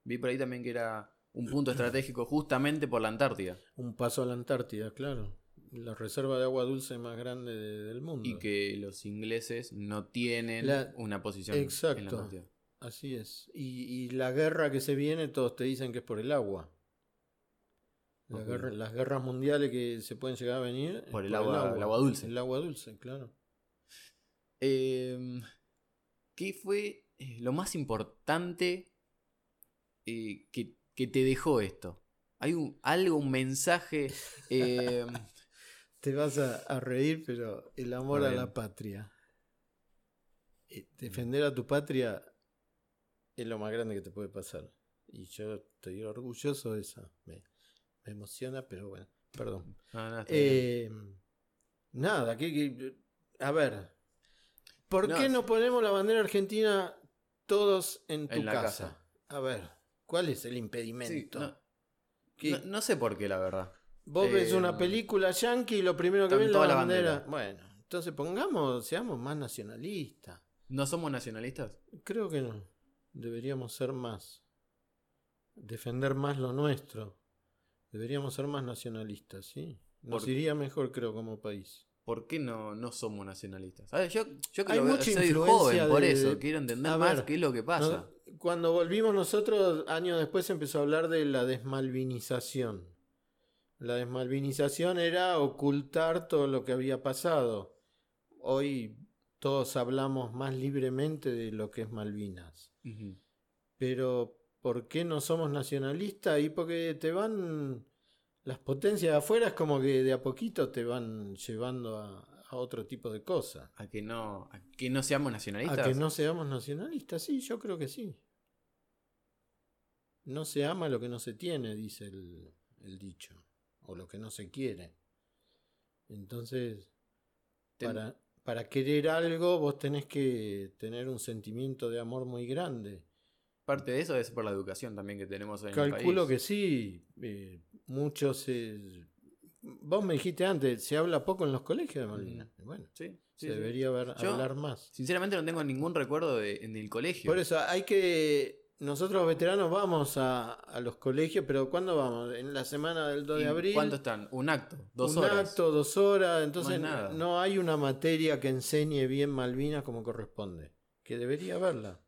Vi por ahí también que era un punto estratégico justamente por la Antártida. Un paso a la Antártida, claro. La reserva de agua dulce más grande de- del mundo. Y que los ingleses no tienen La- una posición en la Exacto. Antártida. Así es. Y, y la guerra que se viene, todos te dicen que es por el agua. La Ok. guerra- las guerras mundiales que se pueden llegar a venir. Por el agua- el agua dulce. El agua dulce, claro. Eh, ¿Qué fue eh, lo más importante eh, que, que te dejó esto? ¿Hay un, algo, un mensaje? eh, Te vas a, a reír, pero el amor a la patria. Eh, Defender a tu patria es lo más grande que te puede pasar. Y yo estoy orgulloso de eso. Me, me emociona, pero bueno, perdón. no, no. Eh, nada, que, que- a ver. ¿Por No, qué no ponemos la bandera argentina todos en tu En la casa? casa. A ver, ¿cuál es el Sí, impedimento? no, ¿Qué- no- no sé por qué, la verdad. Vos ves Eh, una película yankee y lo primero que ves es la bandera. bandera. Bueno, entonces pongamos, seamos más nacionalistas. ¿No somos nacionalistas? Creo que no. Deberíamos ser más. Defender más lo nuestro. Deberíamos ser más nacionalistas, ¿sí? Nos iría mejor, creo, como país. ¿Por qué no, no somos nacionalistas? A ver, yo, yo que veo- mucha soy joven, por eso. Quiero entender a más ver, qué es lo que pasa. Cuando volvimos nosotros, años después empezó a hablar de la desmalvinización. La desmalvinización era ocultar todo lo que había pasado. Hoy todos hablamos más libremente de lo que es Malvinas. Pero, ¿por qué no somos nacionalistas? Y porque te van. Las potencias de afuera es como que de a poquito te van llevando a, a otro tipo de cosas. A que no, a que no seamos nacionalistas. A que no seamos nacionalistas, sí, yo creo que sí. No se ama lo que no se tiene, dice el, el dicho. O lo que no se quiere. Entonces, Ten- para, para querer algo, vos tenés que tener un sentimiento de amor muy grande. Parte de eso es por la educación también que tenemos en el Calculo que país. sí. eh, muchos. eh, vos me dijiste antes, se habla poco en los colegios de Malvinas. Bueno, Sí, sí, se sí. debería haber- Yo- hablar más. Sinceramente no tengo ningún recuerdo de, en el colegio. Por eso hay que. Nosotros los veteranos vamos a, a los colegios, pero ¿cuándo vamos? En la semana del 2 de ¿Y abril. ¿Cuánto están? Un acto, dos un horas. acto, dos horas. Entonces no hay una materia que enseñe bien Malvinas como corresponde. Que debería haberla.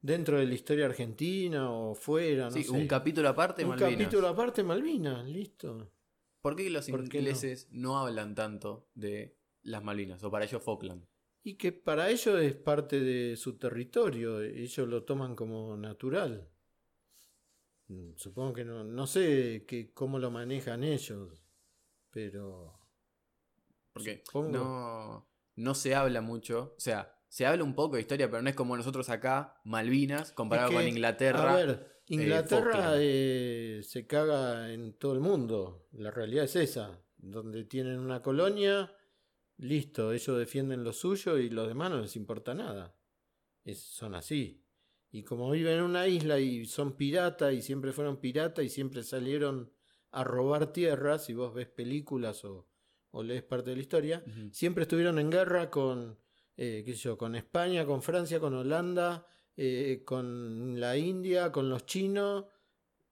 Dentro de la historia argentina o fuera, no sí, sé. un capítulo aparte, Un Malvinas. capítulo aparte Malvinas, listo. ¿Por qué los ¿Por qué no? ingleses no? hablan tanto de las Malvinas? O para ellos Falkland. Y que para ellos es parte de su territorio, ellos lo toman como natural. Mm, Supongo que no, no sé que, cómo lo manejan ellos, pero Porque Supongo. no, no se habla mucho. O sea, se habla un poco de historia, pero no es como nosotros acá, Malvinas, comparado Es que, con Inglaterra. A ver, Inglaterra Falkland. eh, se caga en todo el mundo, la realidad es esa, donde tienen una colonia, listo, ellos defienden lo suyo y los demás no les importa nada. Es- son así. Y como viven en una isla y son piratas y siempre fueron piratas y siempre salieron a robar tierras, si vos ves películas o, o lees parte de la historia, siempre estuvieron en guerra con, eh, qué sé yo, con España, con Francia, con Holanda, eh, con la India, con los chinos.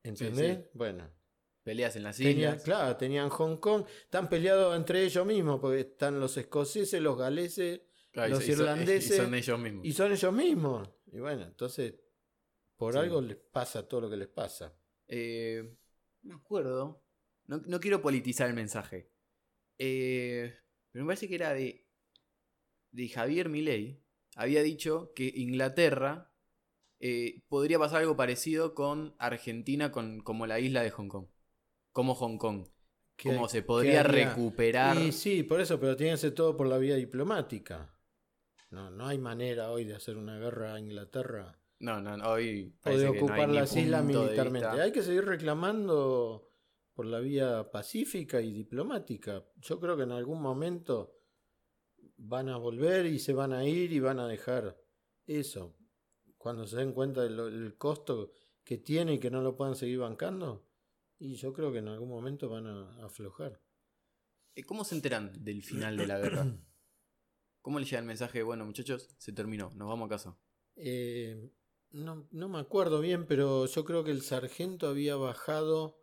¿Entendés? sí. Bueno. Peleas en las Tenían, islas. claro, tenían Hong Kong. Están peleados entre ellos mismos, porque están los escoceses, los galeses, Claro, los y irlandeses- y son ellos mismos. y son ellos mismos. Y bueno, entonces, por Sí. algo les pasa todo lo que les pasa. Eh, me acuerdo. No, no quiero politizar el mensaje. Eh, pero me parece que era de, de Javier Milei. Había dicho que Inglaterra eh, podría pasar algo parecido con Argentina, con, como la isla de Hong Kong. Como Hong Kong. ¿Qué- Como se podría recuperar. Y sí, por eso, pero tiene que ser todo por la vía diplomática. No, no hay manera hoy de hacer una guerra a Inglaterra No, no, no, hoy o de no ocupar las islas militarmente. Hay que seguir reclamando por la vía pacífica y diplomática. Yo creo que en algún momento van a volver y se van a ir y van a dejar eso. Cuando se den cuenta del costo que tiene y que no lo puedan seguir bancando. Y yo creo que en algún momento van a aflojar. Eh, ¿Cómo se enteran del final de la guerra? ¿Cómo le llega el mensaje? Bueno, muchachos, se terminó, nos vamos a casa. Eh, no, no me acuerdo bien, pero yo creo que el sargento había bajado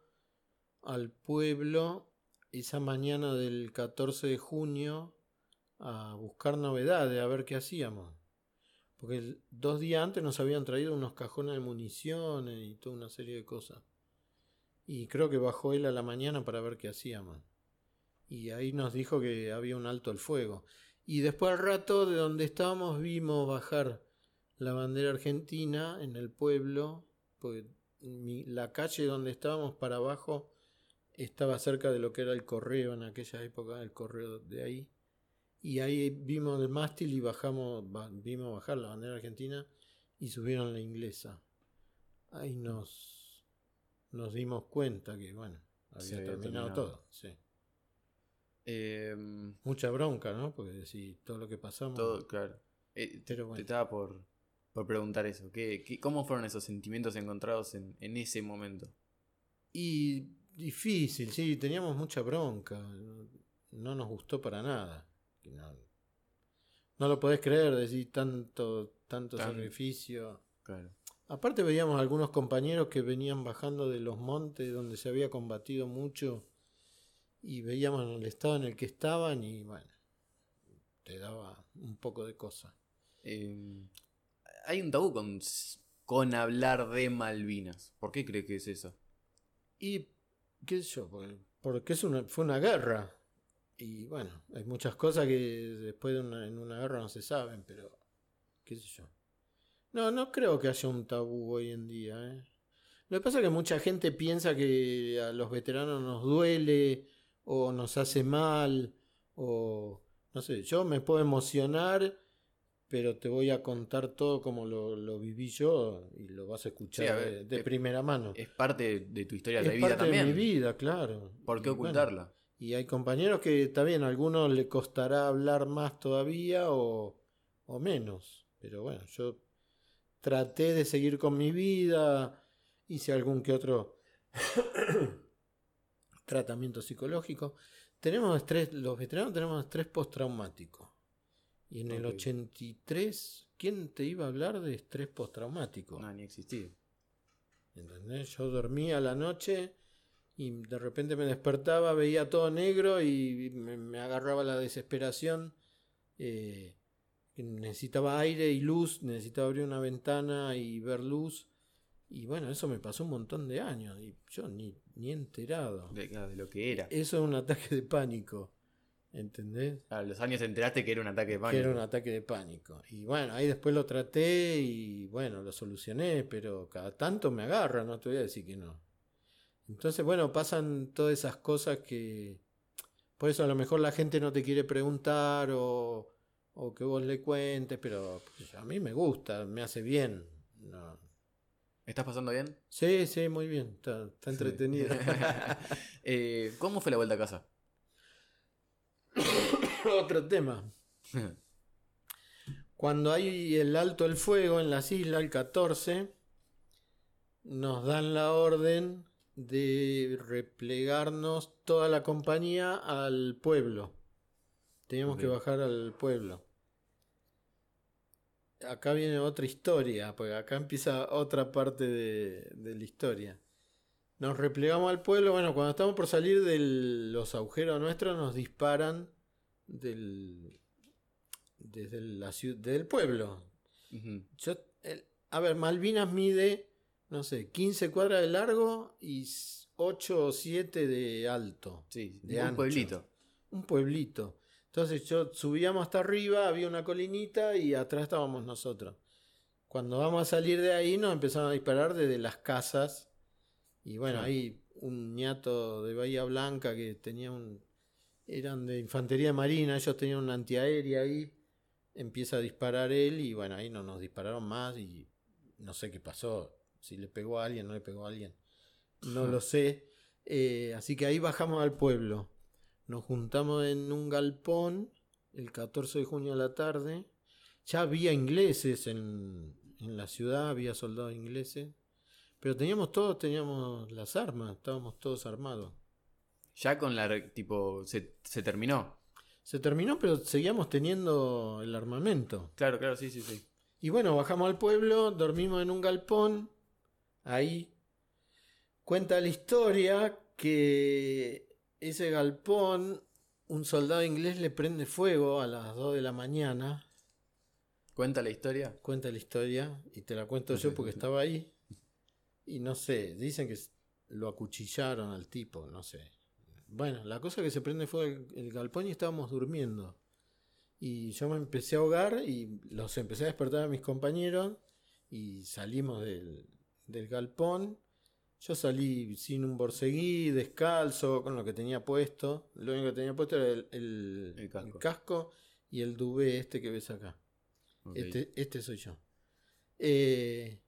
al pueblo esa mañana del 14 de junio a buscar novedades, a ver qué hacíamos. Porque dos días antes nos habían traído unos cajones de municiones y toda una serie de cosas. Y creo que bajó él a la mañana para ver qué hacíamos. Y ahí nos dijo que había un alto el fuego. Y después al rato de donde estábamos vimos bajar la bandera argentina en el pueblo, porque la calle donde estábamos para abajo estaba cerca de lo que era el correo en aquella época, el correo de ahí. Y ahí vimos el mástil y bajamos, ba- vimos bajar la bandera argentina y subieron la inglesa. Ahí nos, nos dimos cuenta que, bueno, había, terminado terminado. todo. sí. Em, Mucha bronca, ¿no? Porque si todo lo que pasamos. todo, claro. Eh, Pero Te bueno. estaba por, por preguntar eso. ¿Qué, qué- cómo fueron esos sentimientos encontrados en, en ese momento? Y difícil, sí, teníamos mucha bronca. No, no nos gustó para nada. No, no lo podés creer, decir tanto, tanto Tan- sacrificio. Claro. Aparte veíamos algunos compañeros que venían bajando de los montes donde se había combatido mucho y veíamos el estado en el que estaban y bueno, te daba un poco de cosa. Em, hay un tabú con con hablar de Malvinas? ¿Por qué cree que es eso? Y, qué sé yo, porque, porque es una, fue una guerra. Y bueno, hay muchas cosas que después de una, en una guerra no se saben, pero qué sé yo. No, no creo que haya un tabú hoy en día. ¿eh? Lo que pasa es que mucha gente piensa que a los veteranos nos duele o nos hace mal o no sé, yo me puedo emocionar, pero te voy a contar todo como lo, lo viví yo y lo vas a escuchar Sí, a ver, de, de es- primera mano. Es parte de tu historia Es de vida parte también. de mi vida, claro. ¿Por qué Y bueno, ocultarla? y hay compañeros que bien, a algunos le costará hablar más todavía o, o menos. Pero bueno, yo traté de seguir con mi vida, hice algún que otro tratamiento psicológico. Tenemos estrés, los veteranos tenemos estrés postraumático. Y en el Ok. 83, ¿quién te iba a hablar de estrés postraumático? No, ni existía. ¿Entendés? Yo dormía a la noche y de repente me despertaba, veía todo negro y me, me agarraba la desesperación. eh, necesitaba aire y luz, necesitaba abrir una ventana y ver luz. Y bueno, eso me pasó un montón de años y yo ni, ni enterado. De, de lo que era. Eso es un ataque de pánico. ¿Entendés? A los años te enteraste que era un ataque de Que pánico. era un ataque de pánico. Y bueno, ahí después lo traté y bueno, lo solucioné, pero cada tanto me agarra, no te voy a decir que no. Entonces, bueno, pasan todas esas cosas que... Por eso a lo mejor la gente no te quiere preguntar o, o que vos le cuentes, pero pues, a mí me gusta, me hace bien. No. ¿Estás pasando bien? Sí, sí, muy bien, está, está entretenido. Eh, ¿Cómo fue la vuelta a casa? Otro tema. Cuando hay el alto el fuego en las islas, el 14, nos dan la orden de replegarnos toda la compañía al pueblo. Teníamos que bajar al pueblo. Acá viene otra historia, porque acá empieza otra parte de, de la historia. Nos replegamos al pueblo, bueno, cuando estamos por salir de los agujeros nuestros, nos disparan del, desde la ciudad, del pueblo. Yo, el- a ver, Malvinas mide, no sé, 15 cuadras de largo y 8 o 7 de alto. Sí, De un ancho. pueblito. Un pueblito. Entonces yo subíamos hasta arriba, había una colinita y atrás estábamos nosotros. Cuando vamos a salir de ahí nos empezaron a disparar desde las casas. Y bueno, ahí un ñato de Bahía Blanca que tenía un... Eran de infantería marina, ellos tenían una antiaérea ahí. Empieza a disparar él y bueno, ahí no nos dispararon más y no sé qué pasó. Si le pegó a alguien, no le pegó a alguien. No lo sé. Eh, así que ahí bajamos al pueblo. Nos juntamos en un galpón el 14 de junio a la tarde. Ya había ingleses en, en la ciudad, había soldados ingleses. Pero teníamos todos, teníamos las armas, estábamos todos armados. Ya con la. Tipo, se, se terminó. Se terminó, pero seguíamos teniendo el armamento. Claro, claro, sí, sí, sí. Y bueno, bajamos al pueblo, dormimos en un galpón. Ahí cuenta la historia que ese galpón, un soldado inglés le prende fuego a las 2 de la mañana. ¿Cuenta la historia? Cuenta la historia y te la cuento yo porque estaba ahí. Y no sé, dicen que lo acuchillaron al tipo, no sé. Bueno, la cosa que se prende fuego el, el galpón y estábamos durmiendo. Y yo me empecé a ahogar y los empecé a despertar a mis compañeros y salimos del, del galpón. Yo salí sin un borseguí, descalzo, con lo que tenía puesto. Lo único que tenía puesto era el, el- El casco. el casco y el duvet este que ves acá. Este, este soy yo. Eh,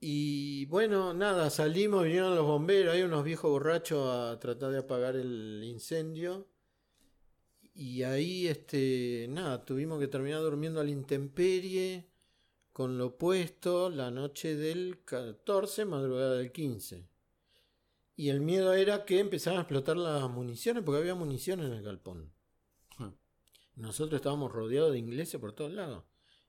y bueno, nada, salimos, vinieron los bomberos, hay unos viejos borrachos a tratar de apagar el incendio. Y ahí, este, nada, tuvimos que terminar durmiendo a la intemperie, con lo puesto, la noche del 14, madrugada del 15. Y el miedo era que empezaran a explotar las municiones, porque había municiones en el galpón. Huh. Nosotros estábamos rodeados de ingleses por todos lados.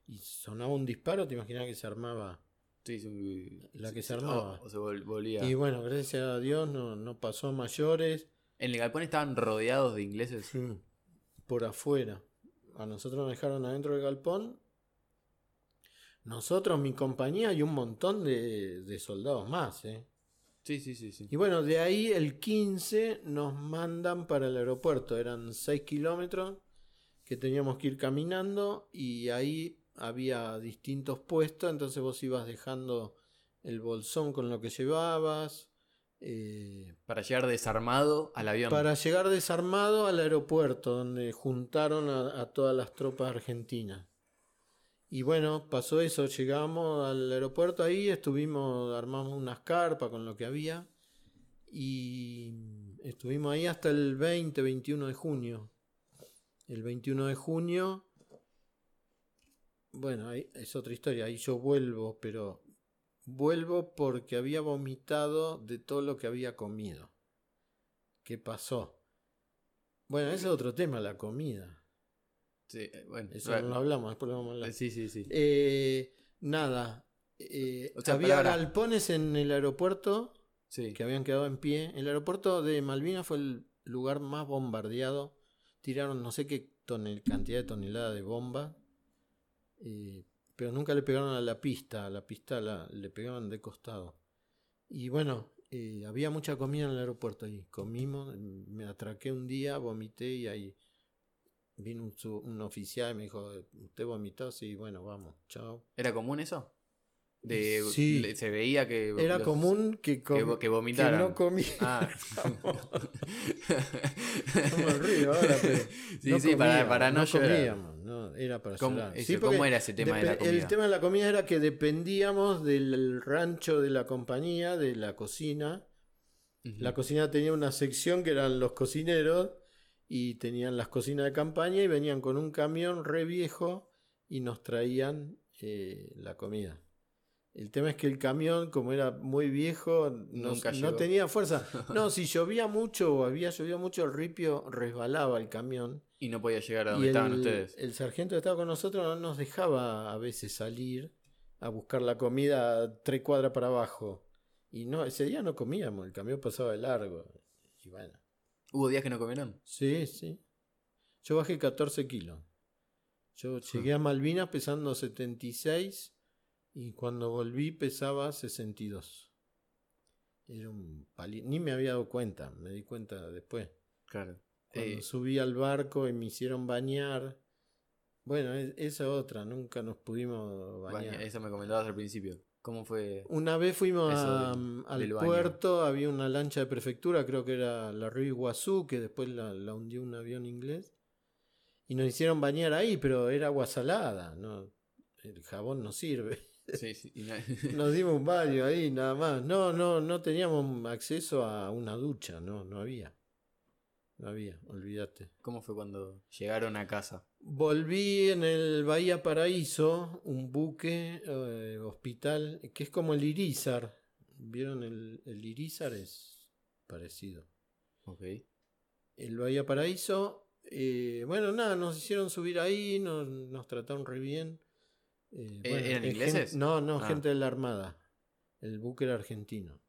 Y sonaba un disparo, te imaginas que se armaba. Sí, sí, La que se sí, armaba. O, se vol-. Y bueno, gracias a Dios no, no pasó mayores. En el galpón estaban rodeados de ingleses. Por afuera. A nosotros nos dejaron adentro del galpón. Nosotros, mi compañía y un montón de, de soldados más. ¿eh? Sí, sí, sí, sí. Y bueno, de ahí el 15 nos mandan para el aeropuerto. Eran 6 kilómetros que teníamos que ir caminando y ahí había distintos puestos, entonces vos ibas dejando el bolsón con lo que llevabas. eh, Para llegar desarmado al avión. para llegar desarmado al aeropuerto, donde juntaron a, a todas las tropas argentinas. Y bueno, pasó eso, llegamos al aeropuerto ahí, estuvimos, armamos unas carpas con lo que había y estuvimos ahí hasta el 20, 21 de junio. El 21 de junio, bueno, ahí es otra historia, ahí yo vuelvo, pero vuelvo porque había vomitado de todo lo que había comido. ¿Qué pasó? Bueno, ese es otro tema, la comida. Sí, eh, bueno. Eso no lo hablamos, después lo vamos a hablar. Sí, sí, sí. Eh, nada. eh, O sea, había galpones en el aeropuerto Sí. que habían quedado en pie. El aeropuerto de Malvinas fue el lugar más bombardeado. Tiraron no sé qué tonel, cantidad de toneladas de bombas. eh, pero nunca le pegaron a la pista. A la pista la- le pegaban de costado. Y bueno, había mucha comida en el aeropuerto ahí. Comimos, me atraqué un día, vomité y ahí vino un, su- un oficial y me dijo, ¿usted vomitó? Sí, bueno, vamos, chao. ¿Era común eso? De, Sí. le- se veía que. Era los- común que, com- que que vomitaran. no comía. Ah. Estamos río ahora, pero sí, no sí, para, comíamos, para no, llorar. comíamos, no, era para ¿Cómo, llorar. eso, Sí, ¿cómo era ese tema de la comida? El tema de la comida era que dependíamos del rancho de la compañía, de la cocina. La cocina tenía una sección que eran los cocineros y tenían las cocinas de campaña y venían con un camión re viejo y nos traían eh, la comida. El tema es que el camión, como era muy viejo, no, Nunca no llegó. tenía fuerza. No, si llovía mucho o había llovido mucho, el ripio resbalaba el camión. Y no podía llegar a donde estaban el, ustedes. el sargento que estaba con nosotros no nos dejaba a veces salir a buscar la comida tres cuadras para abajo. Y no, ese día no comíamos, el camión pasaba de largo. Y bueno, ¿Hubo días que no comieron? sí, sí. Yo bajé 14 kilos. Yo llegué a Malvinas pesando 76 y cuando volví pesaba 62. Era un pali- Ni me había dado cuenta, me di cuenta después. Claro. Cuando Eh, subí al barco y me hicieron bañar. Bueno, es- esa otra, nunca nos pudimos bañar. baña- eso me comentabas al principio. ¿Cómo fue? Una vez fuimos a- del- al del puerto, había una lancha de prefectura, creo que era la Río Iguazú, que después la, la hundió un avión inglés. Y nos hicieron bañar ahí, pero era agua salada, ¿no? El jabón no sirve. Sí, sí. y Nos dimos un baño ahí, nada más. No, no, no teníamos acceso a una ducha, no, no había. No había, olvídate. ¿Cómo fue cuando llegaron a casa? Volví en el Bahía Paraíso, un buque eh, hospital, que es como el Irizar. ¿Vieron el, el Irizar? Es parecido. Ok. El Bahía Paraíso, eh, bueno, nada, nos hicieron subir ahí, nos, nos trataron re bien. Eh, ¿E- bueno, eran es ingleses? no, no, Ah. gente de la Armada. El buque era argentino.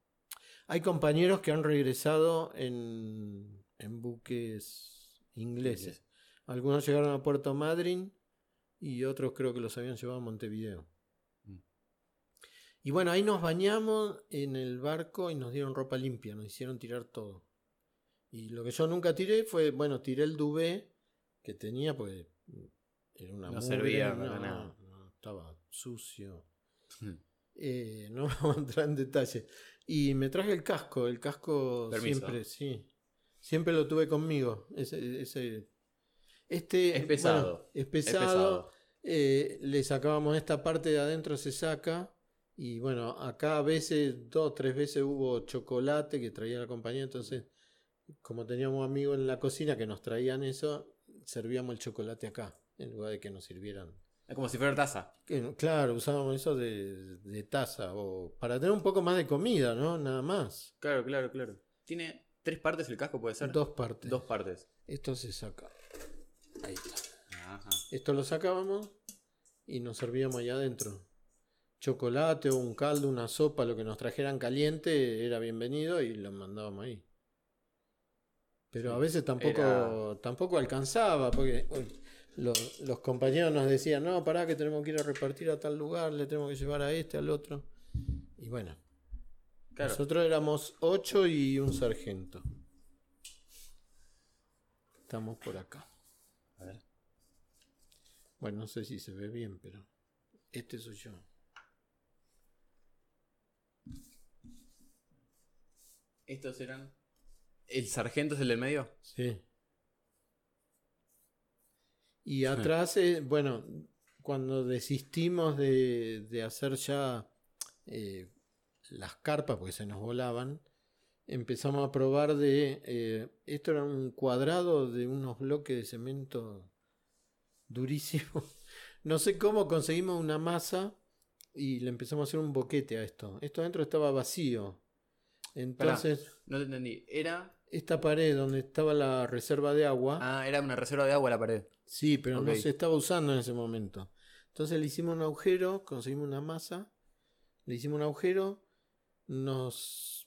Hay compañeros que han regresado en, en buques ingleses. Algunos llegaron a Puerto Madryn y otros creo que los habían llevado a Montevideo. Mm. Y bueno, ahí nos bañamos en el barco y nos dieron ropa limpia, nos hicieron tirar todo. Y lo que yo nunca tiré fue, bueno, tiré el duvet que tenía, pues era una No mugre, servía no, para nada. no, estaba sucio. Hmm. Eh, no vamos a entrar en detalle. Y me traje el casco, el casco Permiso. siempre, sí. Siempre lo tuve conmigo. Ese, ese- este Es pesado, bueno, es Es pesado. Eh, le sacábamos esta parte de adentro, se saca. Y bueno, acá a veces, dos, tres veces hubo chocolate que traía la compañía. Entonces, como teníamos amigos en la cocina que nos traían eso, servíamos el chocolate acá, en lugar de que nos sirvieran Es como si fuera taza. que claro, usábamos eso de, de taza o para tener un poco más de comida, ¿no? Nada más. Claro, claro, claro. Tiene tres partes el casco, puede ser. Dos partes. Dos partes. Esto se saca. Ahí está. Ajá. Esto lo sacábamos y nos servíamos allá adentro. Chocolate o un caldo, una sopa, lo que nos trajeran caliente era bienvenido y lo mandábamos ahí. Pero Sí, a veces tampoco, era- tampoco alcanzaba, porque uy, los, los compañeros nos decían, no, pará que tenemos que ir a repartir a tal lugar, le tenemos que llevar a este, al otro. Y bueno, Claro. nosotros éramos ocho y un sargento. Estamos por acá. A ver. Bueno, no sé si se ve bien, pero este soy yo. Estos eran. ¿El sargento es el del medio? Sí. Y atrás, eh, bueno, cuando desistimos de, de hacer ya eh, las carpas, porque se nos volaban, empezamos a probar de... eh, esto era un cuadrado de unos bloques de cemento durísimo. No sé cómo conseguimos una masa y le empezamos a hacer un boquete a esto. Esto adentro estaba vacío. Entonces, No te entendí. Era. esta pared donde estaba la reserva de agua, Ah, era una reserva de agua la pared. sí, pero no ok. se estaba usando en ese momento. Entonces le hicimos un agujero, conseguimos una masa, le hicimos un agujero, nos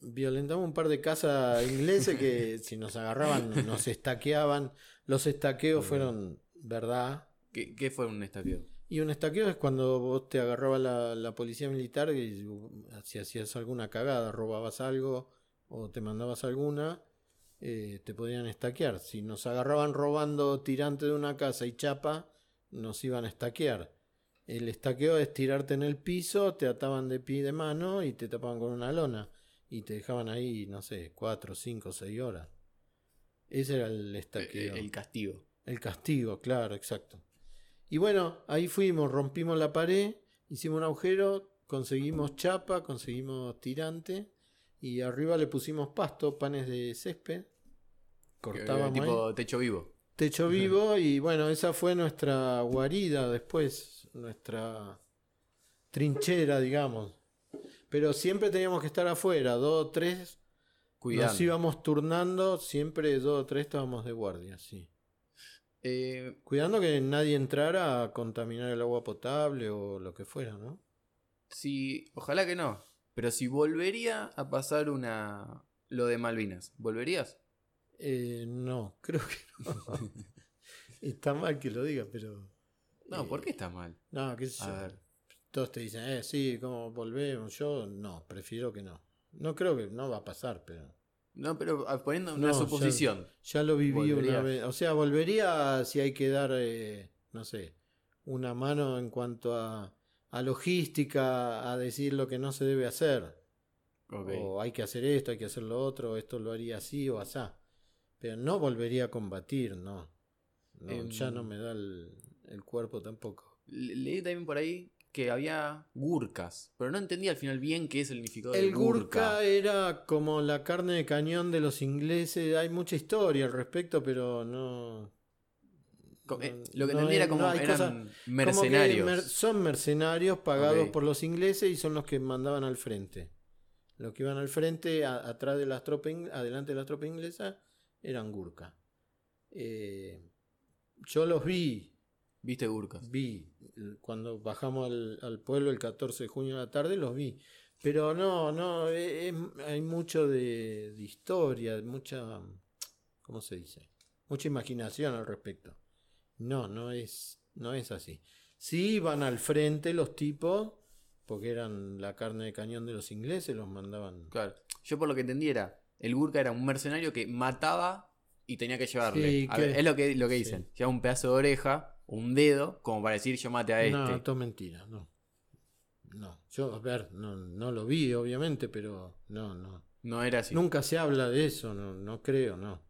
violentamos un par de casas ingleses que si nos agarraban nos estaqueaban. Los estaqueos fueron verdad. ¿Qué, qué fue un estaqueo? Y un estaqueo es cuando vos te agarraba la, la policía militar y si hacías alguna cagada, robabas algo o te mandabas alguna, eh, te podían estaquear. Si nos agarraban robando tirante de una casa y chapa, nos iban a estaquear. El estaqueo es tirarte en el piso, te ataban de pie y de mano y te tapaban con una lona. Y te dejaban ahí, no sé, cuatro, cinco, seis horas. Ese era el estaqueo. Eh, El castigo. El castigo, claro, exacto. Y bueno, ahí fuimos, rompimos la pared, hicimos un agujero, conseguimos chapa, conseguimos tirante y arriba le pusimos pasto, panes de césped. Cortábamos ahí, tipo techo vivo. techo vivo y bueno, esa fue nuestra guarida después, nuestra trinchera, digamos. Pero siempre teníamos que estar afuera, dos o tres, Cuidando. nos íbamos turnando, siempre dos o tres estábamos de guardia, sí. Eh, Cuidando que nadie entrara a contaminar el agua potable o lo que fuera, ¿no? si. Ojalá que no. Pero si volvería a pasar una. Lo de Malvinas, ¿volverías? Eh, no, creo que no. Está mal que lo diga, pero. No, eh, ¿por qué está mal? No, qué sé A yo. ver. Todos te dicen, eh, sí, ¿cómo volvemos? Yo no, prefiero que no. No creo que no va a pasar, pero. No, pero ah, poniendo una No, suposición. Ya lo viví una vez. O sea, volvería si hay que dar, eh, no sé, una mano en cuanto a, a logística, a decir lo que no se debe hacer. O hay que hacer esto, hay que hacer lo otro, esto lo haría así o asá. Pero no volvería a combatir, no. No, Em, ya no me da el, el cuerpo tampoco. Le- Leí también por ahí que había gurkas, pero no entendí al final bien qué es el significado El de gurka. gurka era como la carne de cañón de los ingleses. Hay mucha historia al respecto, pero no. Eh, lo que no entendí es- era como no eran cosas- como que mercenarios. mer- son mercenarios pagados por los ingleses y son los que mandaban al frente. Los que iban al frente, a- atrás de las tropas, adelante de las tropas inglesas, eran gurka. Eh, yo los vi, ¿Viste gurkas? vi, cuando bajamos al, al pueblo el 14 de junio de la tarde, los vi. Pero no, no, e- es- hay mucho de, de historia, mucha, ¿cómo se dice? Mucha imaginación al respecto. No, no es, no es así. Sí iban al frente los tipos, porque eran la carne de cañón de los ingleses, los mandaban. Claro. Yo por lo que entendí era, el gurka era un mercenario que mataba y tenía que llevarle. Sí, A que- ver, es lo que, lo que sí. dicen. Lleva un pedazo de oreja, un dedo, como para decir yo mate a este. No, todo mentira, no. No, yo, a ver, no, no lo vi, obviamente, pero no, no. No era así. Nunca se habla de eso, no, no creo, no.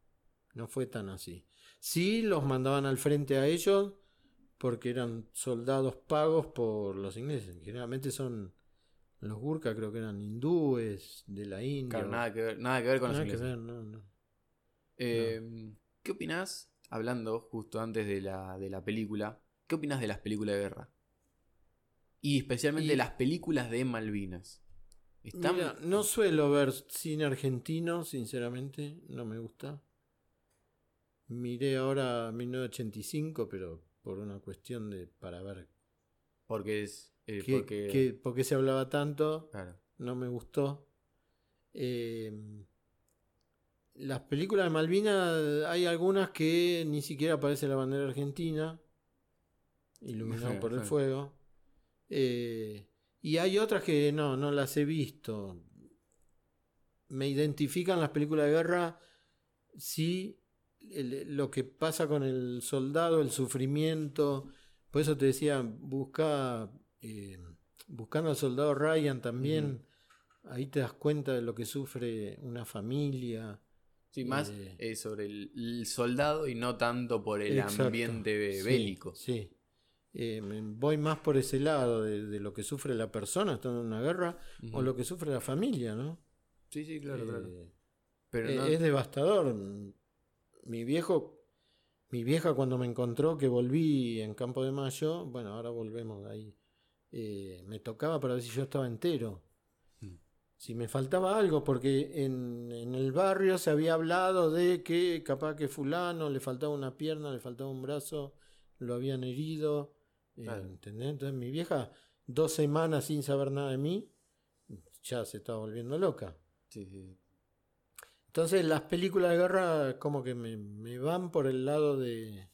No fue tan así. Sí los mandaban al frente a ellos porque eran soldados pagos por los ingleses. Generalmente son los Gurkha, creo que eran hindúes de la India. Claro, nada que ver, nada que ver con los nada que ingleses. ver, no, no. Eh, ¿Qué opinás, hablando justo antes de la, de la película, qué opinás de las películas de guerra? Y especialmente Y- las películas de Malvinas. Están... Mira, no suelo ver cine argentino, sinceramente, no me gusta. Miré ahora 1985, pero por una cuestión de para ver Porque es... eh, porque... qué- por qué se hablaba tanto. Claro. no me gustó. Eh, las películas de Malvinas hay algunas que ni siquiera aparece la bandera argentina, iluminado por el fuego. Eh, y hay otras que no, no las he visto. Me identifican las películas de guerra sí el- lo que pasa con el soldado, el sufrimiento. Por eso te decía, busca eh, buscando al soldado Ryan también. Ahí te das cuenta de lo que sufre una familia. Sí, más Eh, eh, sobre el, el soldado y no tanto por el Exacto. ambiente Sí, bélico. Sí. Eh, me voy más por ese lado de, de lo que sufre la persona estando en una guerra o lo que sufre la familia, ¿no? Sí, sí, claro, claro. Eh, Pero no- Es devastador. Mi viejo, mi vieja cuando me encontró que volví en Campo de Mayo, bueno, ahora volvemos de ahí, me tocaba para ver si yo estaba entero. Si me faltaba algo, porque en, en el barrio se había hablado de que capaz que fulano le faltaba una pierna, le faltaba un brazo, lo habían herido. eh, Claro. ¿entendés? Entonces mi vieja, dos semanas sin saber nada de mí, ya se estaba volviendo loca. sí, sí, sí. Entonces las películas de guerra como que me, me van por el lado de,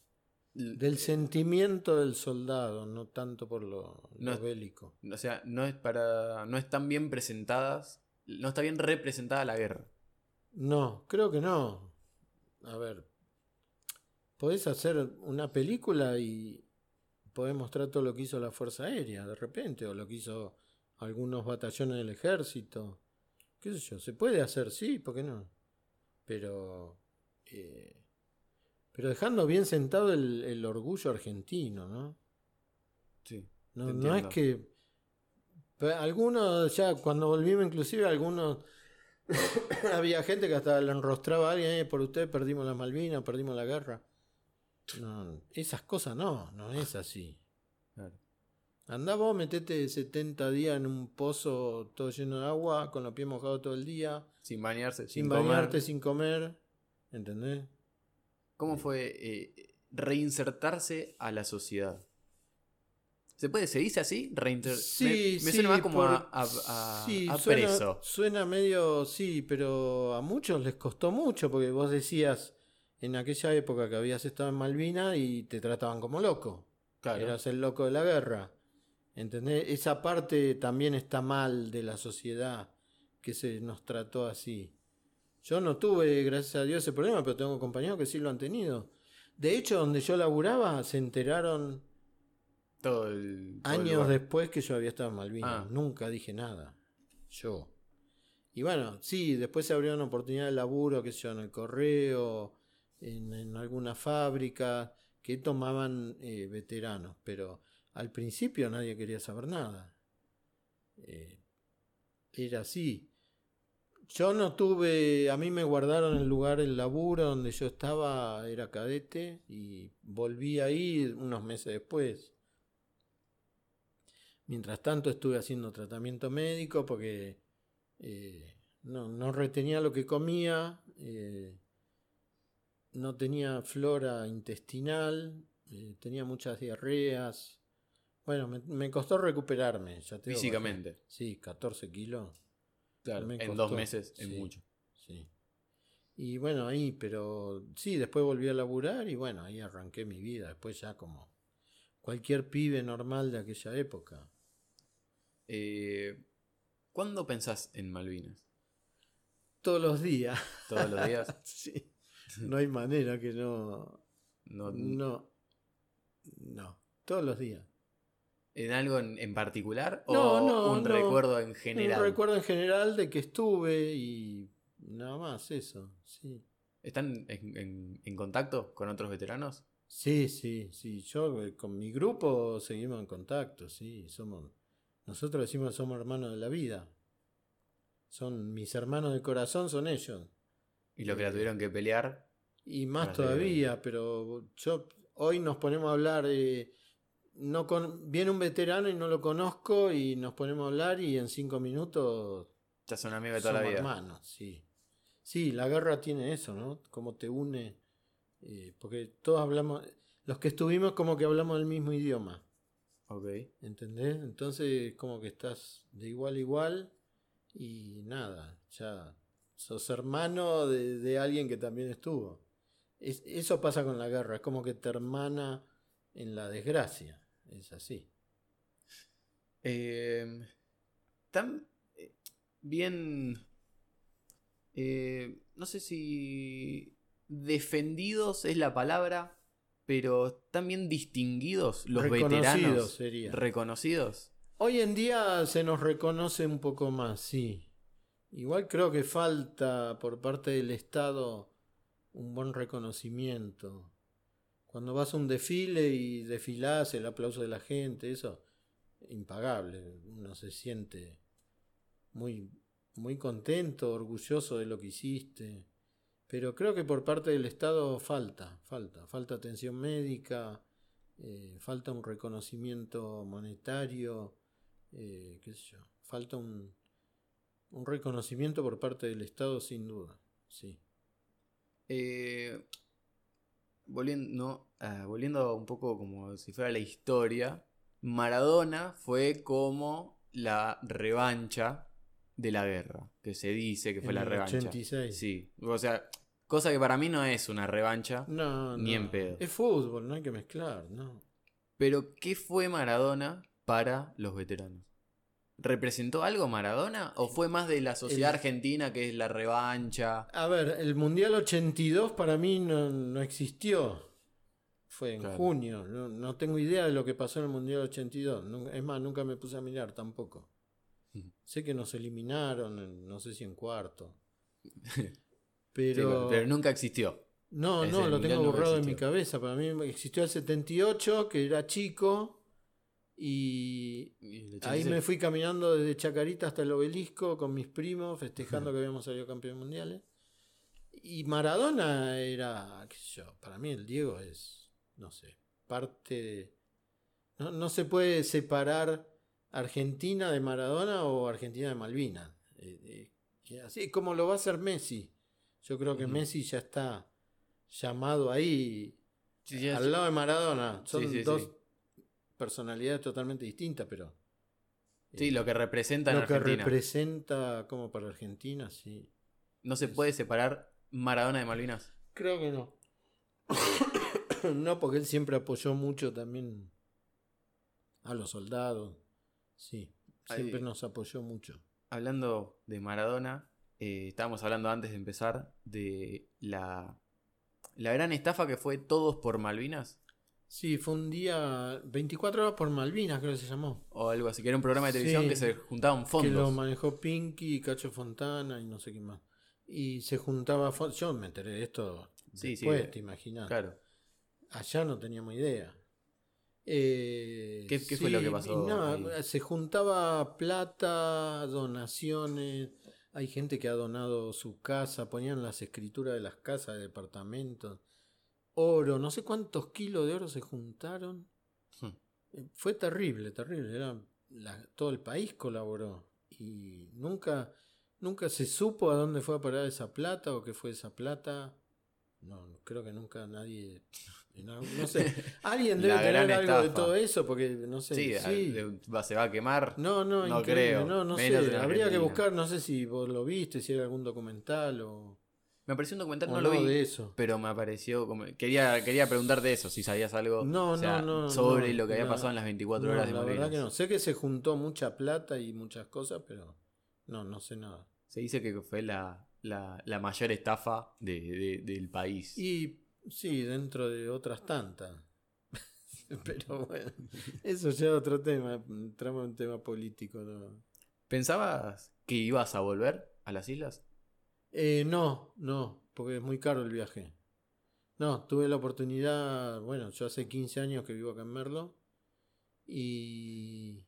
del sentimiento del soldado, no tanto por lo, No bélico. O sea, no es para. no están bien presentadas. No está bien representada la guerra. No, creo que no. A ver, podés hacer una película y podés mostrar todo lo que hizo la Fuerza Aérea de repente, o lo que hizo algunos batallones del ejército. ¿Qué sé yo? Se puede hacer, sí, ¿por qué no? Pero... eh, pero dejando bien sentado el, el orgullo argentino, ¿no? Sí. No, es que. Algunos, ya cuando volvimos, inclusive, algunos. había gente que hasta le enrostraba a alguien, "Eh, por usted perdimos las Malvinas, perdimos la guerra. No, esas cosas no, no es así. Claro. Andá vos, metete 70 días en un pozo todo lleno de agua, con los pies mojados todo el día, Sin bañarse, sin, sin, bañarte, comer. sin comer. ¿Entendés? ¿Cómo fue eh, reinsertarse a la sociedad? ¿Se puede? ¿Se dice así? Reinter- Sí, me, me sí, suena más como por- a, a- sí, a suena, suena medio, sí, pero a muchos les costó mucho porque vos decías en aquella época que habías estado en Malvina y te trataban como loco. Claro. Eras el loco de la guerra. ¿Entendés? Esa parte también está mal de la sociedad que se nos trató así. Yo no tuve, gracias a Dios, ese problema, pero tengo compañeros que sí lo han tenido. De hecho, donde yo laburaba, se enteraron Todo el, todo años después que yo había estado en Malvinas. Ah. Nunca dije nada. Yo. Y bueno, sí, después se abrieron oportunidades de laburo, que sé yo, en el correo, en, en alguna fábrica, que tomaban eh, veteranos. Pero al principio nadie quería saber nada. Eh, era así. Yo no tuve, a mí me guardaron el lugar, el laburo donde yo estaba, era cadete, y volví ahí unos meses después. Mientras tanto estuve haciendo tratamiento médico porque eh, no, no retenía lo que comía, eh, no tenía flora intestinal, eh, tenía muchas diarreas. Bueno, me, me costó recuperarme. Ya Físicamente. Sí, 14 kilos. Claro, me en costó, dos meses es sí. mucho. Sí. Y bueno, ahí, pero sí, después volví a laburar y bueno, ahí arranqué mi vida. Después ya como cualquier pibe normal de aquella época. Eh, ¿Cuándo pensás en Malvinas? Todos los días. ¿Todos los días? sí. No hay manera que no. No, No. No. Todos los días. ¿En algo en, en particular? ¿O No, no, un no. recuerdo en general? Un recuerdo en general de que estuve y nada más eso. Sí. ¿Están en, en- en contacto con otros veteranos? Sí, sí, sí. Yo eh, con mi grupo seguimos en contacto, sí. Somos, nosotros decimos que somos hermanos de la vida. Son mis hermanos de corazón, son ellos. Y lo que la Eh, tuvieron que pelear. Y más de- todavía, pero yo hoy nos ponemos a hablar. eh, no con, viene un veterano y no lo conozco y nos ponemos a hablar y en cinco minutos Ya son amigos de toda la vida. hermanos, sí. Sí, la guerra tiene eso, ¿no? Como te une, eh, porque todos hablamos, los que estuvimos como que hablamos el mismo idioma, Ok. ¿entendés? Entonces como que estás de igual a igual y nada, ya sos hermano de, de alguien que también estuvo. Es- eso pasa con la guerra, es como que te hermana en la desgracia. Es así. Eh, tan eh, bien. eh, no sé si. Defendidos es la palabra, pero están bien distinguidos los Reconocidos veteranos. sería. Reconocidos. Hoy en día se nos reconoce un poco más, sí. Igual creo que falta por parte del Estado un buen reconocimiento. Cuando vas a un desfile y desfilás, el aplauso de la gente, eso, impagable. Uno se siente muy, muy contento, orgulloso de lo que hiciste. Pero creo que por parte del Estado falta, falta, falta atención médica, eh, falta un reconocimiento monetario, eh, qué sé yo, falta un, un reconocimiento por parte del Estado sin duda, sí. Eh, volviendo, no, ah, volviendo un poco como si fuera la historia, Maradona fue como la revancha de la guerra, que se dice que fue En la revancha. 86. Sí, o sea, cosa que para mí no es una revancha, No, Ni no, en pedo. Es fútbol, no hay que mezclar, ¿no? pero ¿qué fue Maradona para los veteranos? ¿Representó algo Maradona o fue más de la sociedad El- argentina que es la revancha? A ver, el Mundial 82 para mí no, no existió. Fue en Claro. junio. No, no tengo idea de lo que pasó en el Mundial 82. Nun- Es más, nunca me puse a mirar tampoco. Ujú. Sé que nos eliminaron, no sé si en cuarto. Sí, Pero, pero nunca existió. no, no, lo tengo borrado en mi cabeza. Para mí existió el 78, que era chico. Y ahí 86. me fui caminando desde Chacarita hasta el obelisco con mis primos, festejando que habíamos salido campeones mundiales. Y Maradona era, qué sé yo, para mí el Diego es, no sé, parte de... No, no se puede separar Argentina de Maradona o Argentina de Malvinas. Eh, eh, así como lo va a hacer Messi. Yo creo que. Messi ya está llamado ahí Sí, al lado de Maradona. Son dos. Personalidades totalmente distintas, pero... Sí, eh, lo que representa en lo que representa como para Argentina, sí. No se puede separar Maradona de Malvinas. Creo que no. no, porque él siempre apoyó mucho también a los soldados. Sí, siempre Ahí- nos apoyó mucho. Hablando de Maradona, eh, estábamos hablando antes de empezar de la, la gran estafa que fue Todos por Malvinas. Sí, fue un día 24 horas por Malvinas, creo que se llamó. O algo así, que era un programa de televisión Sí. que se juntaban Que lo fondos. manejó Pinky, Cacho Fontana y no sé qué más. Y se juntaba fon- Yo me enteré de esto Sí, sí, después, de- te imaginas. Claro. Allá no teníamos idea. Eh, ¿Qué- qué fue lo que pasó nada, se juntaba plata, donaciones. Hay gente que ha donado su casa, ponían las escrituras de las casas, de departamentos. Oro, no sé cuántos kilos de oro se juntaron. Hmm. Eh, Fue terrible, terrible. Era la- todo el país colaboró. Y nunca, nunca se supo a dónde fue a parar esa plata o qué fue esa plata. No, creo que nunca nadie. No sé. Alguien debe tener algo de todo eso porque no sé. Sí, se va a quemar. No, no, No increíble, creo. No, sé. Habría que buscar, no sé si vos lo viste, si era algún documental o, Me apareció un documental, no lo vi. de eso. Pero me apareció como. Quería, quería preguntarte eso, si sabías algo No, o sea, no, no, sobre lo que había pasado en las 24 No, horas de la verdad que no. Sé que se juntó mucha plata y muchas cosas, pero no, no sé nada. Se dice que fue la, la, la mayor estafa de- de- del país. Y sí, dentro de otras tantas. pero bueno, eso ya es otro tema. Entramos en un tema político. ¿no? ¿Pensabas que ibas a volver a las islas? Eh, no, no, porque es muy caro el viaje. No, tuve la oportunidad, bueno, yo hace 15 años que vivo acá en Merlo y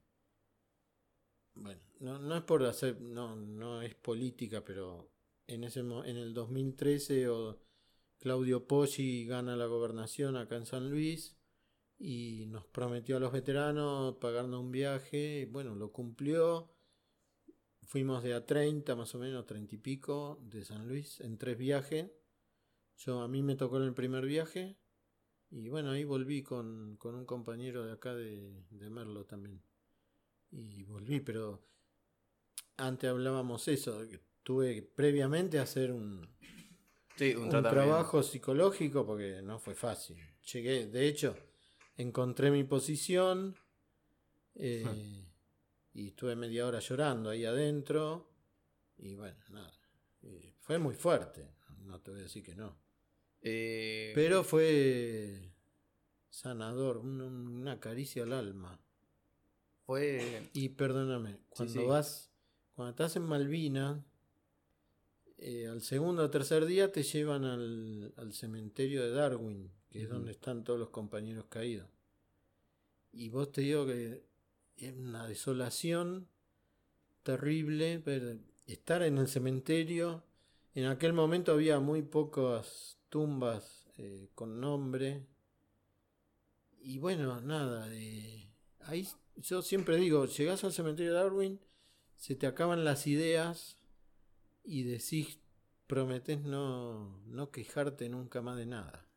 bueno, no, no es por hacer, no, no es política, pero en ese en el 2013 o Claudio Poggi gana la gobernación acá en San Luis y nos prometió a los veteranos pagarnos un viaje, y bueno, lo cumplió. Fuimos de a 30, más o menos, 30 y pico, de San Luis, en tres viajes. Yo, a mí me tocó en el primer viaje. Y bueno, ahí volví con, con un compañero de acá de, de Merlo también. Y volví, pero antes hablábamos eso, que tuve previamente hacer un, Sí, un, trabajo psicológico porque no fue fácil. Llegué, de hecho, encontré mi posición eh, y estuve media hora llorando ahí adentro. Y bueno, nada. eh, fue muy fuerte, no te voy a decir que no. Eh, Pero fue sanador, un- una caricia al alma. fue. Y perdóname, cuando sí. vas, cuando estás en Malvinas, eh, al segundo o tercer día te llevan al, al cementerio de Darwin, que es donde están todos los compañeros caídos. Y vos te digo que es una desolación terrible ver- estar en el cementerio. En aquel momento había muy pocas tumbas eh, con nombre. Y bueno, nada, eh, ahí yo siempre digo, llegás al cementerio de Darwin, se te acaban las ideas y decís, prometés no, no quejarte nunca más de nada.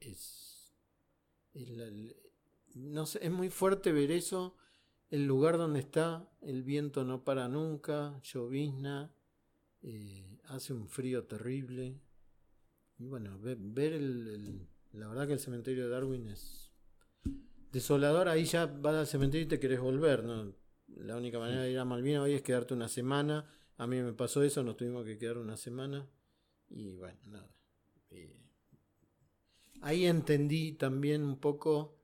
Es, es la- no sé, es muy fuerte ver eso, el lugar donde está, el viento no para nunca, llovizna, eh, hace un frío terrible. Y bueno, ve- ver el, la verdad que el cementerio de Darwin es desolador, ahí ya vas al cementerio y te querés volver, ¿no? La única manera de ir a Malvinas hoy es quedarte una semana. A mí me pasó eso, nos tuvimos que quedar una semana. Y bueno, nada. Eh, ahí entendí también un poco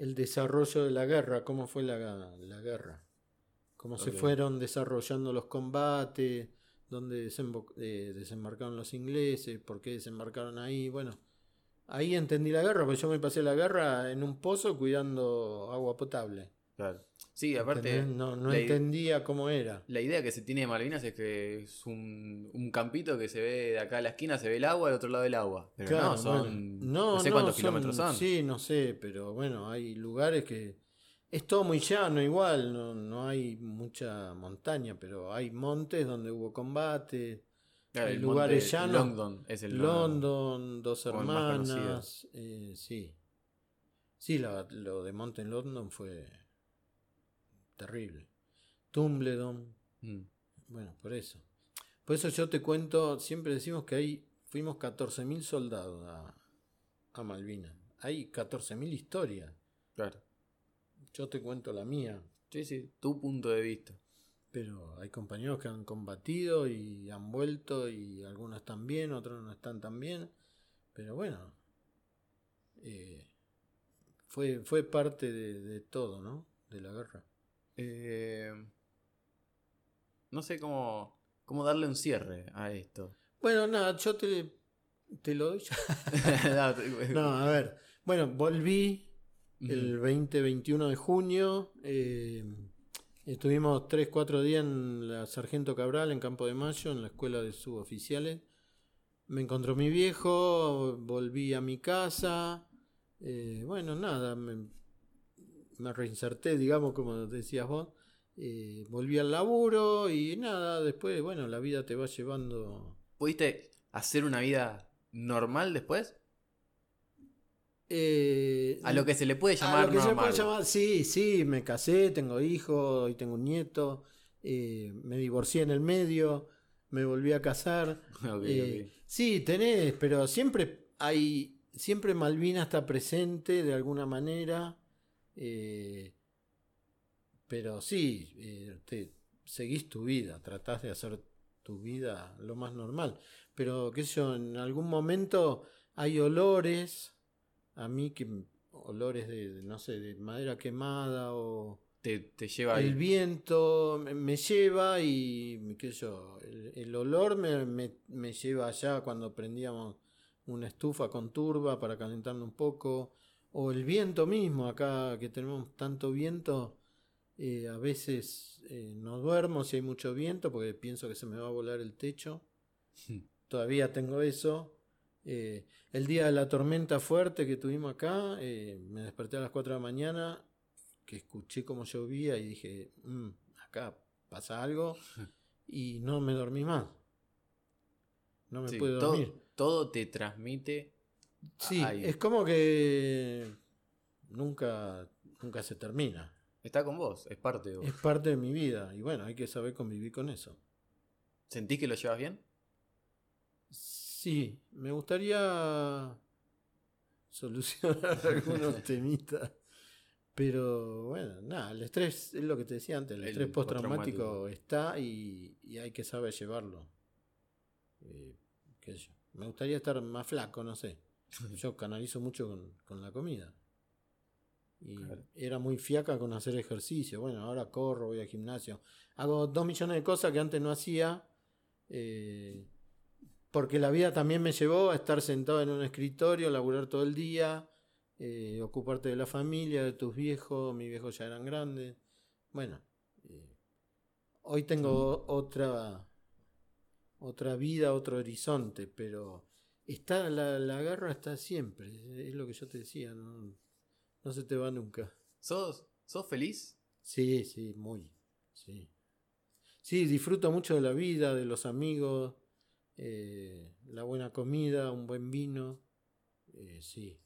el desarrollo de la guerra, cómo fue la, la guerra. Cómo se fueron desarrollando los combates, dónde eh, desembarcaron los ingleses, por qué desembarcaron ahí. Bueno, ahí entendí la guerra, porque yo me pasé la guerra en un pozo cuidando agua potable. Claro. Sí, aparte. No, no entendía cómo era. la idea que se tiene de Malvinas es que es un, un campito que se ve de acá a la esquina, se ve el agua, del otro lado el agua. Pero Claro, no, son. bueno. No, No, sé no, cuántos son- kilómetros son. Sí, no sé, pero bueno, hay lugares que es todo muy llano igual, no, no hay mucha montaña, pero hay montes donde hubo combate, Claro, hay el lugares llanos. London es el London, dos hermanas, eh, sí. Sí, lo, lo de Monte en London fue terrible. Tumbledon, Mm. bueno, por eso. Por eso yo te cuento, siempre decimos que ahí fuimos 14.000 soldados a, a Malvinas. Hay 14.000 historias. Claro. Yo te cuento la mía, Sí, sí, tu punto de vista. pero hay compañeros que han combatido y han vuelto y algunos están bien, otros no están tan bien. Pero bueno, eh, fue, fue parte de, de todo, ¿no? De la guerra. Eh, no sé cómo, cómo darle un cierre a esto. Bueno, nada, yo te, te lo doy. No, a ver. Bueno, volví el 20-21 de junio. eh, estuvimos 3-4 días en la Sargento Cabral, en Campo de Mayo, en la escuela de suboficiales. Me encontró mi viejo, volví a mi casa. eh, bueno, nada, me, me reinserté, digamos, como decías vos. eh, volví al laburo y nada, después, bueno, la vida te va llevando. ¿Pudiste hacer una vida normal después? eh, A lo que se le puede A llamar lo que se normal. puede llamar, sí, sí, me casé, tengo hijos, hoy tengo un nieto, eh, me divorcié en el medio, me volví a casar. Sí, tenés, pero siempre hay, siempre Malvina está presente de alguna manera. Eh, pero sí, eh, te, seguís tu vida, tratás de hacer tu vida lo más normal. Pero, qué sé yo, en algún momento hay olores, a mí que olores de, de, no sé, de madera quemada o Te, te lleva el ahí. viento me, lleva y qué sé yo, el, el olor me, me- me lleva allá cuando prendíamos una estufa con turba para calentarnos un poco, o el viento mismo, acá que tenemos tanto viento, eh, a veces eh, no duermo si hay mucho viento porque pienso que se me va a volar el techo, todavía tengo eso. Eh, el día de la tormenta fuerte que tuvimos acá, me desperté a las 4 de la mañana, que escuché cómo llovía y dije, "Mm, acá pasa algo, y no me dormí más. No me Sí, pude todo, dormir. todo te transmite. Sí, ahí. es como que nunca, nunca se termina. Está con vos, es parte de vos. Es parte de mi vida y bueno, hay que saber convivir con eso. ¿Sentís que lo llevas bien? Sí, me gustaría solucionar algunos temitas. Pero bueno, nada, el estrés es lo que te decía antes, el, El estrés postraumático está y, y hay que saber llevarlo. Eh, qué sé yo. Me gustaría estar más flaco, no sé. Yo canalizo mucho con, con la comida. Y Claro. era muy fiaca con hacer ejercicio. Bueno, ahora corro, voy al gimnasio. Hago dos millones de cosas que antes no hacía. eh, porque la vida también me llevó a estar sentado en un escritorio, laburar todo el día, eh, ocuparte de la familia, de tus viejos. Mis viejos ya eran grandes. Bueno, eh, hoy tengo otra, otra vida, otro horizonte, pero está la, la garra está siempre. Es lo que yo te decía, no, no se te va nunca. ¿Sos, ¿Sos feliz? Sí, sí, muy. Sí. Sí, disfruto mucho de la vida, de los amigos, eh, la buena comida, un buen vino. eh, sí.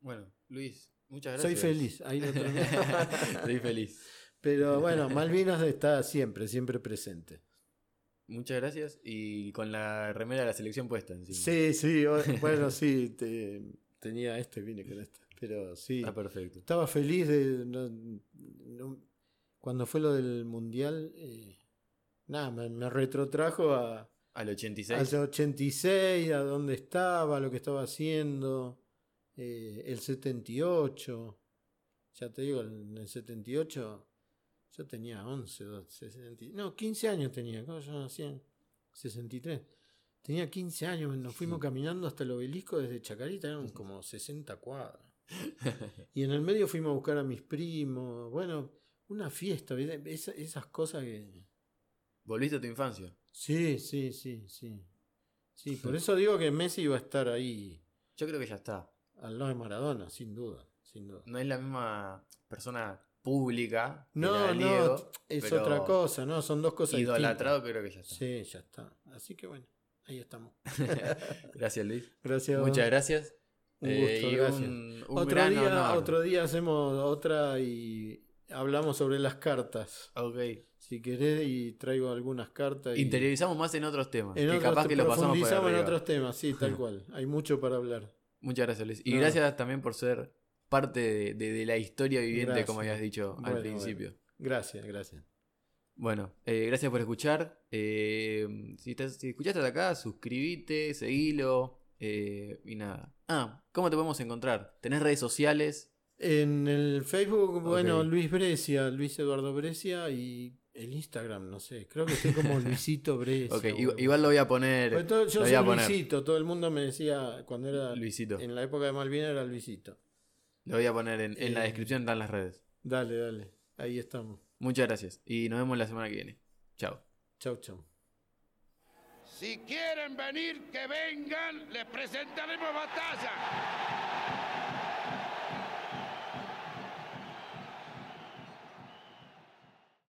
Bueno, Luis, muchas Soy gracias. feliz, ahí lo. Soy feliz. Pero bueno, Malvinas está siempre, siempre presente. Muchas gracias. Y con la remera de la selección puesta encima. Sí, sí, bueno, sí, te- tenía este, vine con este. Pero sí, Está perfecto. estaba feliz de... no- no- cuando fue lo del mundial, eh, nada, me, me retrotrajo a, Al 86. al 86, a dónde estaba, lo que estaba haciendo, eh, el 78. Ya te digo, en el 78 yo tenía 11, 12, 60 no, 15 años tenía, ¿cómo yo nací en 63? Tenía 15 años, nos fuimos caminando hasta el obelisco desde Chacarita, eran como 60 cuadras. Y en el medio fuimos a buscar a mis primos, bueno, una fiesta, esas cosas que... Volviste a tu infancia. Sí, sí, sí, sí. Sí, por eso digo que Messi iba a estar ahí Yo creo que ya está. al lado de Maradona, sin duda, sin duda. No es la misma persona pública. No, no, es otra cosa, no, son dos cosas Idolatrado creo que ya está. distintas. Sí, ya está. Así que bueno, ahí estamos. Gracias, Luis. Gracias. Muchas gracias. Un Eh, gusto, y gracias. un- un otro, día, honor. otro día hacemos otra y hablamos sobre las cartas. Ok. Si querés, y traigo algunas cartas. y- Interiorizamos más en otros temas. en que otros capaz que lo pasamos por en otros temas, sí, tal cual. Hay mucho para hablar. Muchas gracias, Luis. Y No. gracias también por ser parte de, de- de la historia viviente, Gracias. como habías dicho Bueno, al principio. Gracias, gracias. Bueno, eh, gracias por escuchar. Eh, si, estás- si escuchaste hasta acá, suscríbete, seguilo. eh, y nada. Ah, ¿cómo te podemos encontrar? ¿Tenés redes sociales? En el Facebook, bueno. Luis Brescia, Luis Eduardo Brescia y el Instagram, no sé, creo que estoy como Luisito Brescia. Ok, igual, lo voy a poner. Porque todo- yo lo voy soy a poner. Luisito, todo el mundo me decía cuando era Luisito. en la época de Malvinas era Luisito. Lo voy a poner en, en la Eh. descripción, están las redes. Dale, dale, ahí estamos. Muchas gracias. Y nos vemos la semana que viene. Chao. Chau, chau. Si quieren venir, que vengan, les presentaremos batalla.